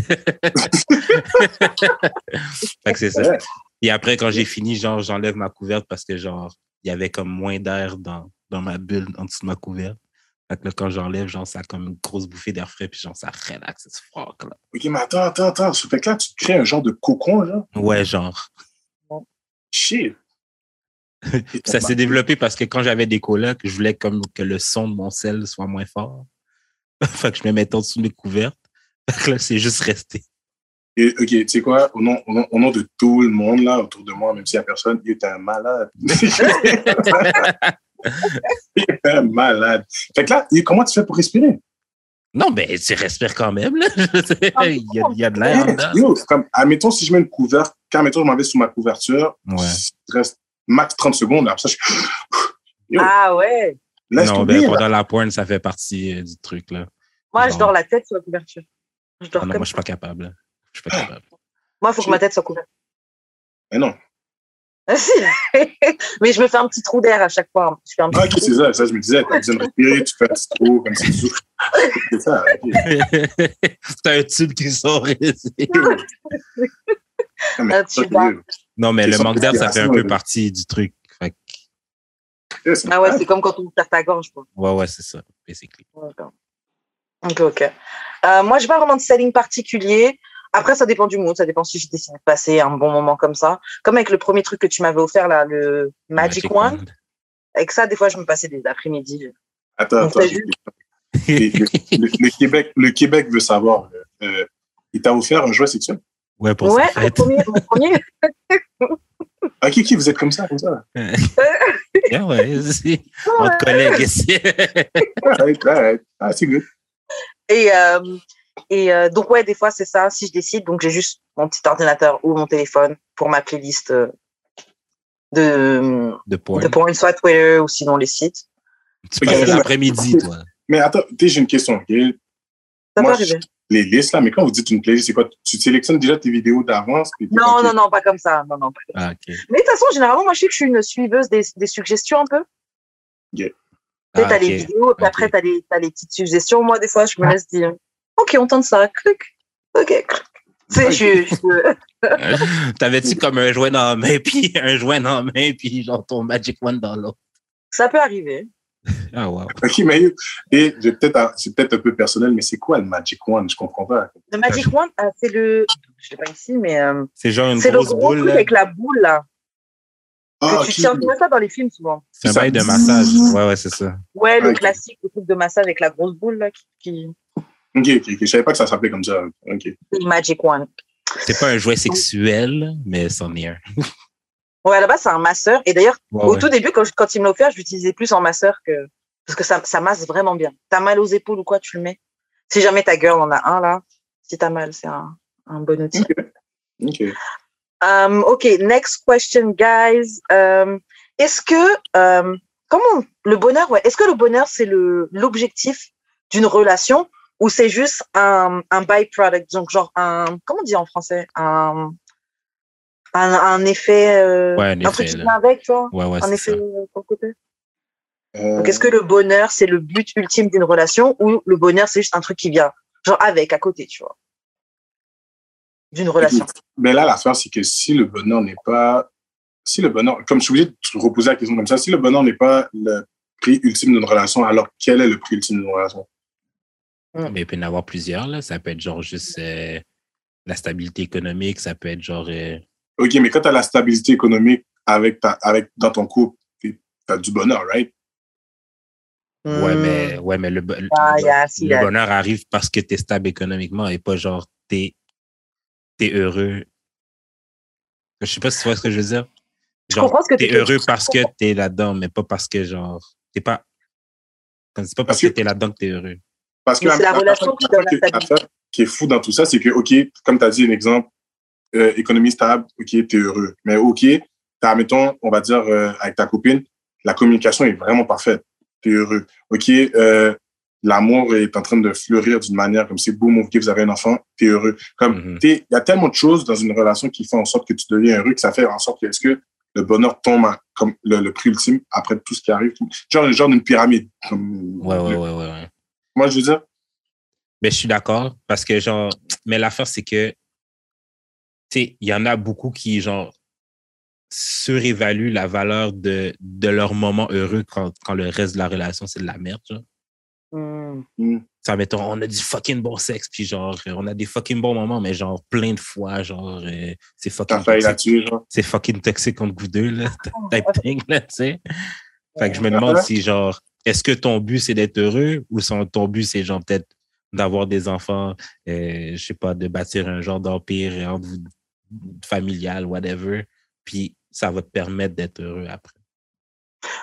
fait que c'est ça. Et après, quand j'ai fini, genre, j'enlève ma couverte parce que genre, il y avait comme moins d'air dans, dans ma bulle en dessous de ma couverte. Là, quand j'enlève, genre, ça a comme une grosse bouffée d'air frais, puis genre, ça relaxe, c'est fort, là. Ok, mais attends, attends, attends. Ça fait que là, tu crées un genre de cocon, là? Ouais, genre. Shit. <laughs> ça s'est développé parce que quand j'avais des colocs, je voulais comme que le son de mon sel soit moins fort. <laughs> fait que je me mettais en dessous de mes couvertes. <laughs> Fait que là, c'est juste resté. Et, ok, tu sais quoi, au nom, au, nom, de tout le monde là autour de moi, même s'il n'y a personne, il était un malade. <laughs> Malade. Fait que là, comment tu fais pour respirer? Non, ben, tu respires quand même, là. <laughs> il, y a, il, y a, de l'air comme, admettons, si je mets une couverture, quand, admettons, je m'en vais sous ma couverture, ouais. il reste max 30 secondes, après ça, je... Ah ouais? non, ben, pendant la pointe, ça fait partie euh, du truc, là. Moi, Genre... je dors la tête sur la couverture. Je dors ah non, moi, je suis pas capable. Je suis pas capable. Moi, il faut que ma tête soit couverte. Mais non. <laughs> mais je me fais un petit trou d'air à chaque fois. Je fais un ah, ok, c'est ça, ça, je me disais, tu as besoin de respirer, tu fais un petit trou comme ça. C'est ça, C'est <laughs> un tube qui sort ici. Ah, mais non, mais le manque d'air, ça fait un peu partie du truc. Fait... Ah ouais, c'est comme quand on perd ta gorge. Quoi. Ouais, ouais, c'est ça, basically. Ok, ok. Euh, moi, je n'ai pas vraiment de setting particulier. Après, ça dépend du mood, ça dépend si je décide de passer un bon moment comme ça. Comme avec le premier truc que tu m'avais offert, là, le Magic, Wand. Avec ça, des fois, je me passais des après-midi. Attends, attends. le, Québec, le Québec veut savoir, euh, il t'a offert un jouet sexuel? Ouais, pour ouais, mon premier. Mon premier. ah, qui, qui, vous êtes comme ça, comme ça? <laughs> yeah, ouais, c'est votre collègue ici. Ah, c'est good. Et, euh, et euh, donc, ouais, des fois, c'est ça. Si je décide, donc j'ai juste mon petit ordinateur ou mon téléphone pour ma playlist euh, de, de porn, de porn soit Twitter ou sinon les sites. Tu passes l'après-midi, toi. Mais attends, j'ai une question. Okay? Ça Moi. Les listes, là, mais quand vous dites une playlist, c'est quoi? Tu sélectionnes déjà tes vidéos d'avance? Non, non, non, pas comme ça. Non, non, pas comme ah, Mais de toute façon, généralement, moi, je sais que je suis une suiveuse des, des suggestions un peu. Yeah. Tu sais, ah, les vidéos, puis après, tu as, as, les petites suggestions. Moi, des fois, je me laisse dire OK, on tente ça. Clic. OK. Tu sais, je. T'avais-tu comme un jouet dans la main, <laughs> puis un jouet dans la main, puis genre ton Magic One dans l'autre? Ça peut arriver. Ah, wow. OK, mais et peut-être, c'est peut-être un peu personnel, mais c'est quoi le Magic One? Je comprends pas. Le Magic One, euh, c'est le. Je sais pas ici, mais. Euh, c'est genre une grosse boule. C'est le gros truc avec la boule, là. Ah, tu tiens ça dans les films souvent. C'est un bail de massage. Ouais, ouais, c'est ça. Ouais, le classique, le truc de massage avec la grosse boule là, qui. Ok, ok, ok. Je savais pas que ça s'appelait comme ça. Ok. Magic One. C'est pas un jouet sexuel, mais c'en est un. <laughs> ouais, à la base, c'est un masseur. Et d'ailleurs, au tout début, quand, quand il me l'a offert, je l'utilisais plus en masseur que. Parce que ça, ça masse vraiment bien. T'as mal aux épaules ou quoi, tu le mets. Si jamais ta girl en a un là, si t'as mal, c'est un, un bon outil. Ok. Um, ok, next question, guys. Um, est-ce que, um, comment, le bonheur, ouais, est-ce que le bonheur, c'est le, l'objectif d'une relation ou c'est juste un, un byproduct, donc genre un, comment on dit en français, un, un, un effet, euh, ouais, un, un truc qui vient avec, tu vois, ouais, ouais, un effet euh, côté? Euh... Donc, est-ce que le bonheur, c'est le but ultime d'une relation ou le bonheur, c'est juste un truc qui vient, genre avec, à côté, tu vois, d'une relation. Mais là, l'affaire, c'est que si le bonheur n'est pas, si le bonheur, comme je suis obligé de reposer la question comme ça, si le bonheur n'est pas le prix ultime d'une relation, alors quel est le prix ultime d'une relation? Mm. Mais il peut y en avoir plusieurs. Là. Ça peut être genre juste euh, la stabilité économique, ça peut être genre. Euh, OK, mais quand tu as la stabilité économique avec ta, avec, dans ton couple, tu as du bonheur, right? Ouais, mais, mm. ouais, mais le, ah, le, bonheur arrive parce que tu es stable économiquement et pas genre tu es, heureux. Je sais pas si tu vois ce que je veux dire. Genre, tu es heureux parce que tu es là-dedans, mais pas parce que genre. T'es pas. C'est pas parce, que, que tu es là-dedans que tu es heureux. Parce que la, relation qui, qui est fou dans tout ça, c'est que, OK, comme tu as dit un exemple, euh, économie stable, OK, tu es heureux. Mais OK, as, mettons, on va dire, euh, avec ta copine, la communication est vraiment parfaite. Tu es heureux. OK, euh, l'amour est en train de fleurir d'une manière comme c'est beau, mon vous avez un enfant, tu es heureux. Comme, mm-hmm. il y a tellement de choses dans une relation qui font en sorte que tu deviens heureux que ça fait en sorte que, est-ce que le bonheur tombe comme le, prix ultime après tout ce qui arrive? Genre, genre d'une pyramide. Comme, ouais, ouais, ouais, ouais. Moi, je veux dire. Mais je suis d'accord parce que, genre, mais l'affaire, c'est que, tu sais, il y en a beaucoup qui, genre, surévaluent la valeur de, de leur moment heureux quand, quand le reste de la relation, c'est de la merde, genre. Mm. Ça, mettons, on a du fucking bon sexe, puis genre, on a des fucking bons moments, mais genre, plein de fois, genre, euh, c'est fucking toxique. C'est fucking toxique contre vous deux, là, <laughs> type <laughs> thing, là, tu sais. Fait que je me demande si, genre, est-ce que ton but, c'est d'être heureux ou ton but, c'est genre peut-être d'avoir des enfants, euh, je sais pas, de bâtir un genre d'empire familial, whatever, puis ça va te permettre d'être heureux après?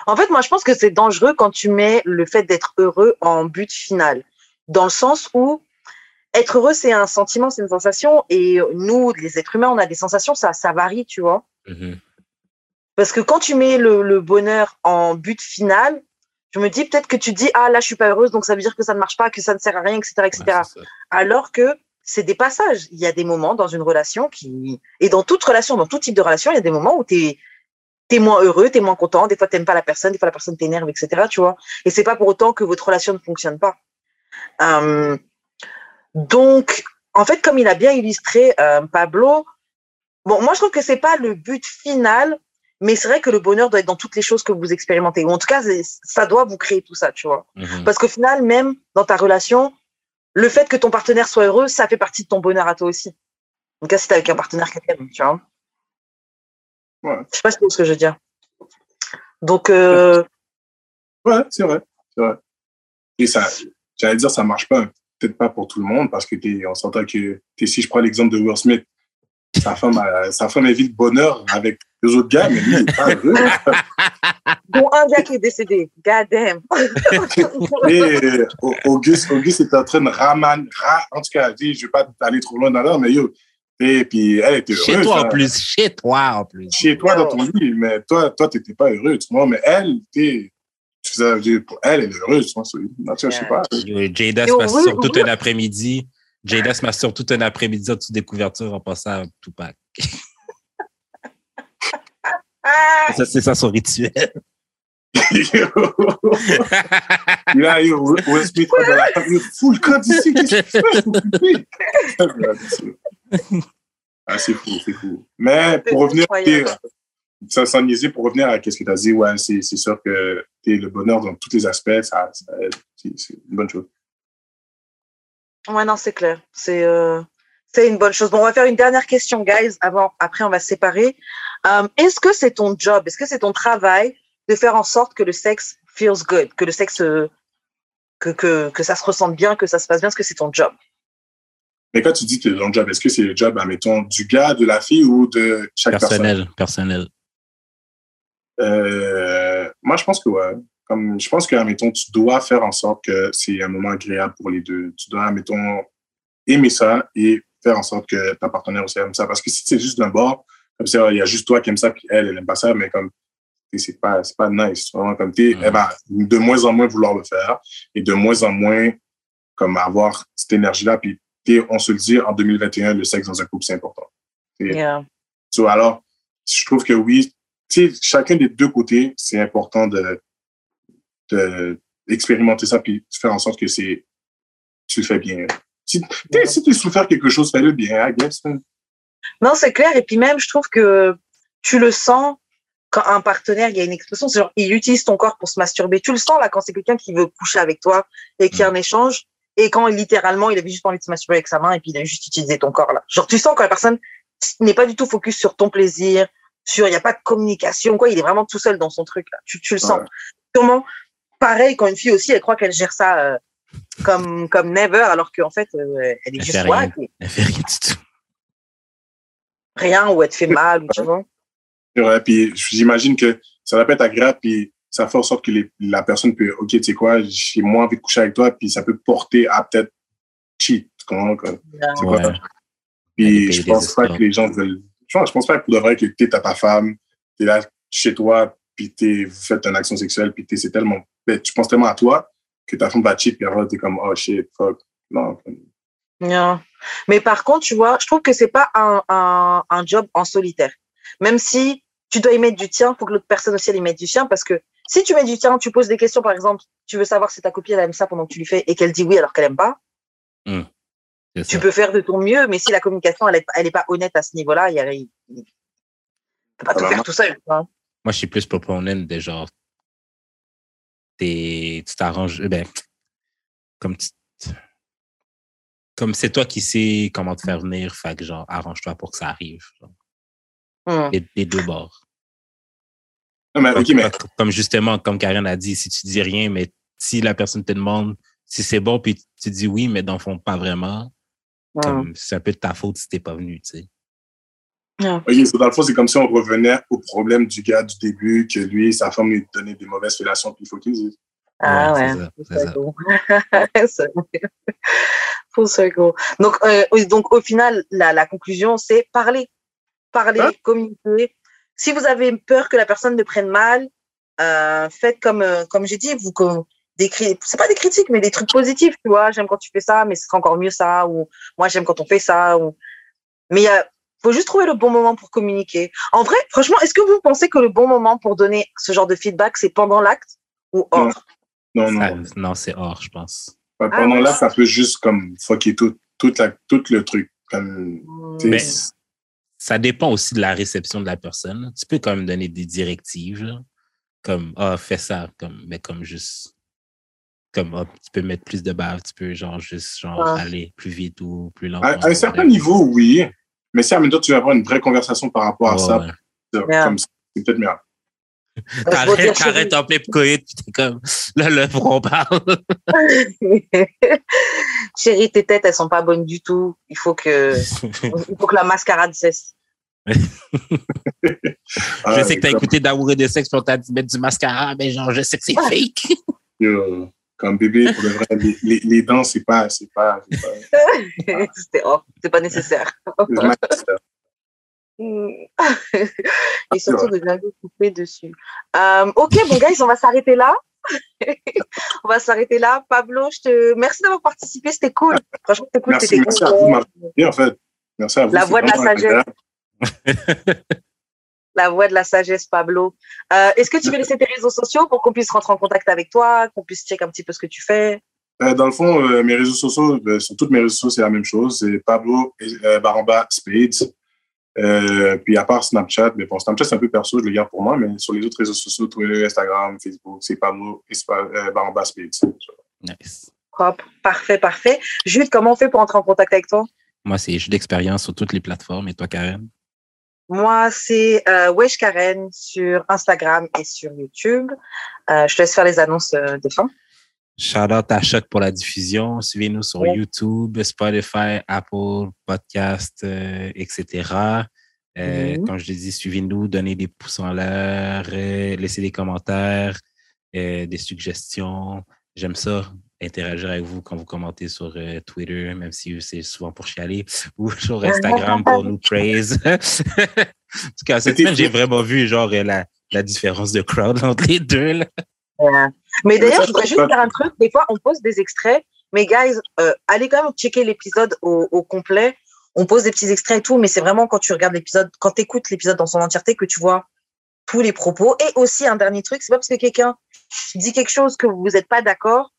En fait, moi, je pense que c'est dangereux quand tu mets le fait d'être heureux en but final, dans le sens où être heureux, c'est un sentiment, c'est une sensation, et nous, les êtres humains, on a des sensations, ça, ça varie, tu vois. Mm-hmm. Parce que quand tu mets le, bonheur en but final, je me dis peut-être que tu dis ah là je suis pas heureuse donc ça veut dire que ça ne marche pas que ça ne sert à rien etc etc alors que c'est des passages il y a des moments dans une relation qui et dans toute relation dans tout type de relation il y a des moments où tu es t'es moins heureux, t'es moins content, des fois t'aimes pas la personne, des fois la personne t'énerve, etc. Tu vois. Et c'est pas pour autant que votre relation ne fonctionne pas. Euh, donc, en fait, comme il a bien illustré euh, Pablo, bon, moi je trouve que c'est pas le but final mais c'est vrai que le bonheur doit être dans toutes les choses que vous expérimentez. Ou en tout cas, ça doit vous créer tout ça, tu vois. Mhm. Parce qu'au final, même dans ta relation, le fait que ton partenaire soit heureux, ça fait partie de ton bonheur à toi aussi. En tout cas, si t'es avec un partenaire qui t'aime, tu vois. Ouais. Je sais pas ce que je veux dire. Donc. Euh... Ouais, c'est vrai. C'est vrai. Et ça, j'allais dire, ça marche pas. Peut-être pas pour tout le monde parce que t'es, on s'entend que si je prends l'exemple de Will Smith, sa femme, a, sa femme vit de bonheur avec les autres gars, mais lui, il n'est pas <laughs> heureux. Bon, un gars qui est décédé. God damn. <laughs> et Auguste, Auguste est en train de ramener, en tout cas, je ne vais pas aller trop loin dans l'heure, mais yo, et puis elle était heureuse. Chez toi en plus, chez toi en plus. Chez toi dans ton lit, mais toi, toi, t'étais pas heureux, tu vois, mais elle, t'es, pour elle, elle est heureuse, tu vois, je sais pas. Jada se passe sur tout un après-midi. Jada se masturbe tout un après-midi en dessous des couvertures en passant à Tupac. <laughs> ça, c'est ça son rituel. Là, yo, où est-ce dans la? Full code ici, qu'est-ce que tu fais? ah, c'est fou, c'est fou. Mais pour revenir, ça sans niaiser, pour revenir à ce que tu as dit, ouais, c'est sûr que le bonheur dans tous les aspects, ça, c'est une bonne chose. Ouais, non, c'est clair. C'est euh, c'est une bonne chose. Bon, on va faire une dernière question, guys. Avant, après, on va se séparer. Euh, est-ce que c'est ton job, est-ce que c'est ton travail de faire en sorte que le sexe feels good, que le sexe, euh, que, que, que ça se ressente bien, que ça se passe bien, est-ce que c'est ton job? Mais quand tu dis que c'est ton job, est-ce que c'est le job, admettons, du gars, de la fille ou de chaque personnel, personne? Personnel, personnel. moi, je pense que ouais. Comme, je pense que, admettons, tu dois faire en sorte que c'est un moment agréable pour les deux. Tu dois, admettons, aimer ça et faire en sorte que ta partenaire aussi aime ça. Parce que si c'est juste d'un bord, comme ça, il y a juste toi qui aime ça, puis elle, elle aime pas ça, mais comme, c'est pas, c'est pas nice. Vraiment, comme t'es, mm. de moins en moins vouloir le faire et de moins en moins, comme avoir cette énergie-là. Puis, on se le dit, en 2021, le sexe dans un couple, c'est important. Yeah. alors, je trouve que oui, chacun des deux côtés, c'est important de, d'expérimenter ça puis faire en sorte que c'est tu le fais bien. Si, si tu souffres quelque chose, fais-le bien, I guess. Hein. Non, c'est clair. Et puis même, je trouve que tu le sens quand un partenaire, il y a une expression, c'est genre, il utilise ton corps pour se masturber. Tu le sens là quand c'est quelqu'un qui veut coucher avec toi et qui a un mm. échange. Et quand littéralement, il avait juste envie de se masturber avec sa main et puis il a juste utilisé ton corps là. Genre, tu sens quand la personne n'est pas du tout focus sur ton plaisir, sur, il n'y a pas de communication, quoi. Il est vraiment tout seul dans son truc là. Tu, tu le sens. Comment pareil quand une fille aussi, elle croit qu'elle gère ça euh, comme, comme never, alors qu'en fait, euh, elle est juste rien. Elle fait rien du tout. Rien, ou elle te fait mal, ou tu vois. Ouais, puis j'imagine que ça va pas être agréable, puis ça fait en sorte que la personne peut, OK, tu sais quoi, j'ai moins envie de coucher avec toi, puis ça peut porter à peut-être cheat. Comment, quoi. Ouais. Puis je pense pas que les gens veulent. Je pense, pense pas que pour de vrai que tu es ta femme, tu es là chez toi, puis tu fais une action sexuelle, puis c'est tellement tu penses tellement à toi que ta femme va cheat, puis après, t'es comme, oh shit, fuck. Non. non. Mais par contre, tu vois, je trouve que c'est pas un, un, un, job en solitaire. Même si tu dois y mettre du tien, pour que l'autre personne aussi elle y mette du sien, parce que si tu mets du tien, tu poses des questions, par exemple, tu veux savoir si ta copine elle aime ça pendant que tu lui fais et qu'elle dit oui alors qu'elle aime pas. Hmm. Tu peux faire de ton mieux, mais si la communication elle est, elle est pas honnête à ce niveau-là, il y a, il, peut pas tout faire tout seul. Moi, je suis plus proponent des genre tu t'arranges, ben, comme comme c'est toi qui sais comment te faire venir, fait que genre, arrange-toi pour que ça arrive. Mmh. Les, deux bords. comme, justement, comme Karen a dit, si tu dis rien, mais si la personne te demande si c'est bon, puis tu dis oui, mais dans le fond, pas vraiment, mmh. c'est un peu de ta faute si t'es pas venu, tu sais. Ah. OK, dans le fond, c'est comme si on revenait au problème du gars du début, que lui, sa femme lui donnait des mauvaises relations, puis il faut qu'il dise. Ah ouais, c'est ça. Full <laughs> circle. Donc, euh, donc, au final, la, la conclusion, c'est parler. Parler, hein? communiquer. Si vous avez peur que la personne ne prenne mal, euh, faites comme, euh, comme j'ai dit, vous, des c'est pas des critiques, mais des trucs positifs, tu vois. J'aime quand tu fais ça, mais ce serait encore mieux ça, ou moi, j'aime quand on fait ça, ou, mais il y a, faut juste trouver le bon moment pour communiquer. En vrai, franchement, est-ce que vous pensez que le bon moment pour donner ce genre de feedback, c'est pendant l'acte ou hors? Non, non. non, c'est hors, je pense. pendant ah, l'acte, ça peut juste comme fucker tout, tout, tout le truc. Comme, Mais ça dépend aussi de la réception de la personne. Tu peux quand même donner des directives, comme ah, fais ça, comme, mais comme juste comme oh, tu peux mettre plus de bave, tu peux genre juste genre aller plus vite ou plus lentement. À, un certain niveau, oui. Mais si à même tu veux avoir une vraie conversation par rapport à ça, comme c'est peut-être mieux. T'arrêtes en plein coït, puis t'es comme, là, là, pour qu'on parle. <laughs> Chérie, tes têtes, elles sont pas bonnes du tout. Il faut que, il faut que la mascarade cesse. je ah, sais que t'as écouté d'amour et de sexe pour t'as dit mettre du mascara, mais genre, je sais que c'est fake. Comme bébé, pour le vrai, les, les, dents, c'est pas, c'est pas, c'est pas... c'est pas nécessaire. Et surtout de bien couper dessus. Euh, ok, bon, guys, on va s'arrêter là. <laughs> on va s'arrêter là. Pablo, je te... merci d'avoir participé, c'était cool. Franchement, c'était cool. Merci, merci à vous, en fait. Merci à vous. La voix de la sagesse. <laughs> la voix de la sagesse, Pablo. Euh, est-ce que tu veux laisser tes réseaux sociaux pour qu'on puisse rentrer en contact avec toi, qu'on puisse check un petit peu ce que tu fais? Euh, Dans le fond, mes réseaux sociaux, sur toutes mes réseaux sociaux, c'est la même chose. C'est Pablo Baramba Spades. Euh, puis à part Snapchat, mais bon, Snapchat, c'est un peu perso, je le garde pour moi, mais sur les autres réseaux sociaux, Twitter, Instagram, Facebook, c'est Pablo euh, Baramba Speed. Nice. Hop, parfait, parfait. Jude, comment on fait pour entrer en contact avec toi? Moi, c'est Jude d'expérience sur toutes les plateformes. Et toi, Karen? Moi, c'est euh, Wesh Karen sur Instagram et sur YouTube. Euh, je te laisse faire les annonces de fin. Shout out à Choc pour la diffusion. Suivez-nous sur YouTube, Spotify, Apple Podcast, euh, etc. Euh, mm-hmm. Comme je l'ai dit, suivez-nous, donnez des pouces en l'air, euh, laissez des commentaires, des suggestions. J'aime ça, interagir avec vous quand vous commentez sur Twitter, même si c'est souvent pour chialer, <laughs> ou sur Instagram pour nous praise. <laughs> en tout cas, cette semaine, j'ai vraiment vu genre la, la différence de crowd entre les deux. Là. Mais d'ailleurs, je voudrais juste dire un truc. Des fois, on pose des extraits. Mais guys, euh, allez quand même checker l'épisode au, complet. On pose des petits extraits et tout, mais c'est vraiment quand tu regardes l'épisode, quand tu écoutes l'épisode dans son entièreté que tu vois tous les propos. Et aussi, un dernier truc, c'est pas parce que quelqu'un dit quelque chose que vous n'êtes pas d'accord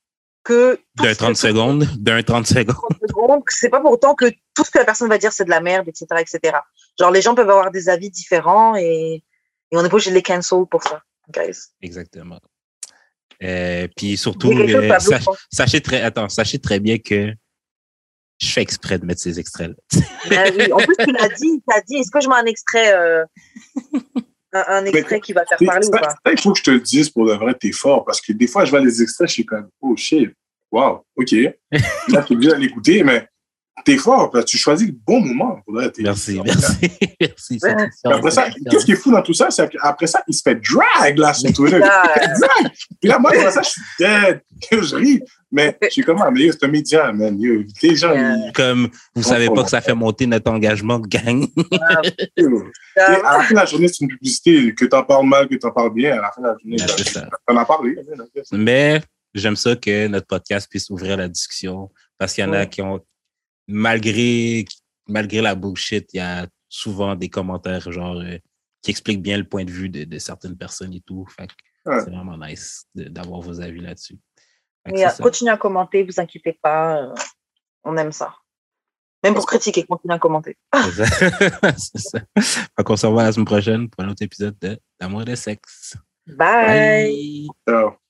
que. D'un 30 secondes, d'un 30 <laughs> secondes. C'est pas pour autant que tout ce que la personne va dire, c'est de la merde, etc., etc. Genre, les gens peuvent avoir des avis différents et, et on est pas obligé de les cancel pour ça, guys. Exactement. Euh, puis surtout, euh, sachez, très, attends, sachez très bien que je fais exprès de mettre ces extraits-là. <laughs> Ben oui. En plus, tu l'as dit, tu as dit, est-ce que je mets un extrait, euh, un, extrait qui va faire parler ou pas? Il faut que je te le dise pour de vrai, t'es fort, parce que des fois, je vois les extraits, je suis comme, oh shit, wow, ok. <laughs> Là, tu es obligé l'écouter, mais t'es fort, tu choisis le bon moment. merci, merci, <laughs> merci. Après ça, qu'est-ce qui est fou dans tout ça, c'est qu'après ça, il se fait drag là sur Twitter. <laughs> drag! Puis là, moi, ça, je suis dead. Je ris. Mais je suis comme, ah, mais c'est un média, man. les gens, Comme, vous savez pas que ça fait monter notre engagement de gang. à la fin de la journée, c'est une publicité. Que t'en parles mal, que t'en parles bien. À la fin de la journée, t'en as parlé. Mais j'aime ça que notre podcast puisse ouvrir la discussion parce qu'il y en a qui ont malgré, malgré la bullshit, il y a souvent des commentaires genre euh, qui expliquent bien le point de vue de, certaines personnes et tout. Fait c'est vraiment nice d'avoir vos avis là-dessus. continuez à commenter, vous inquiétez pas. Euh, on aime ça. Même pour critiquer, continuez à commenter. <laughs> c'est ça. Fait se revoit la semaine prochaine pour un autre épisode de D'amour et de sexe. Bye. Ciao.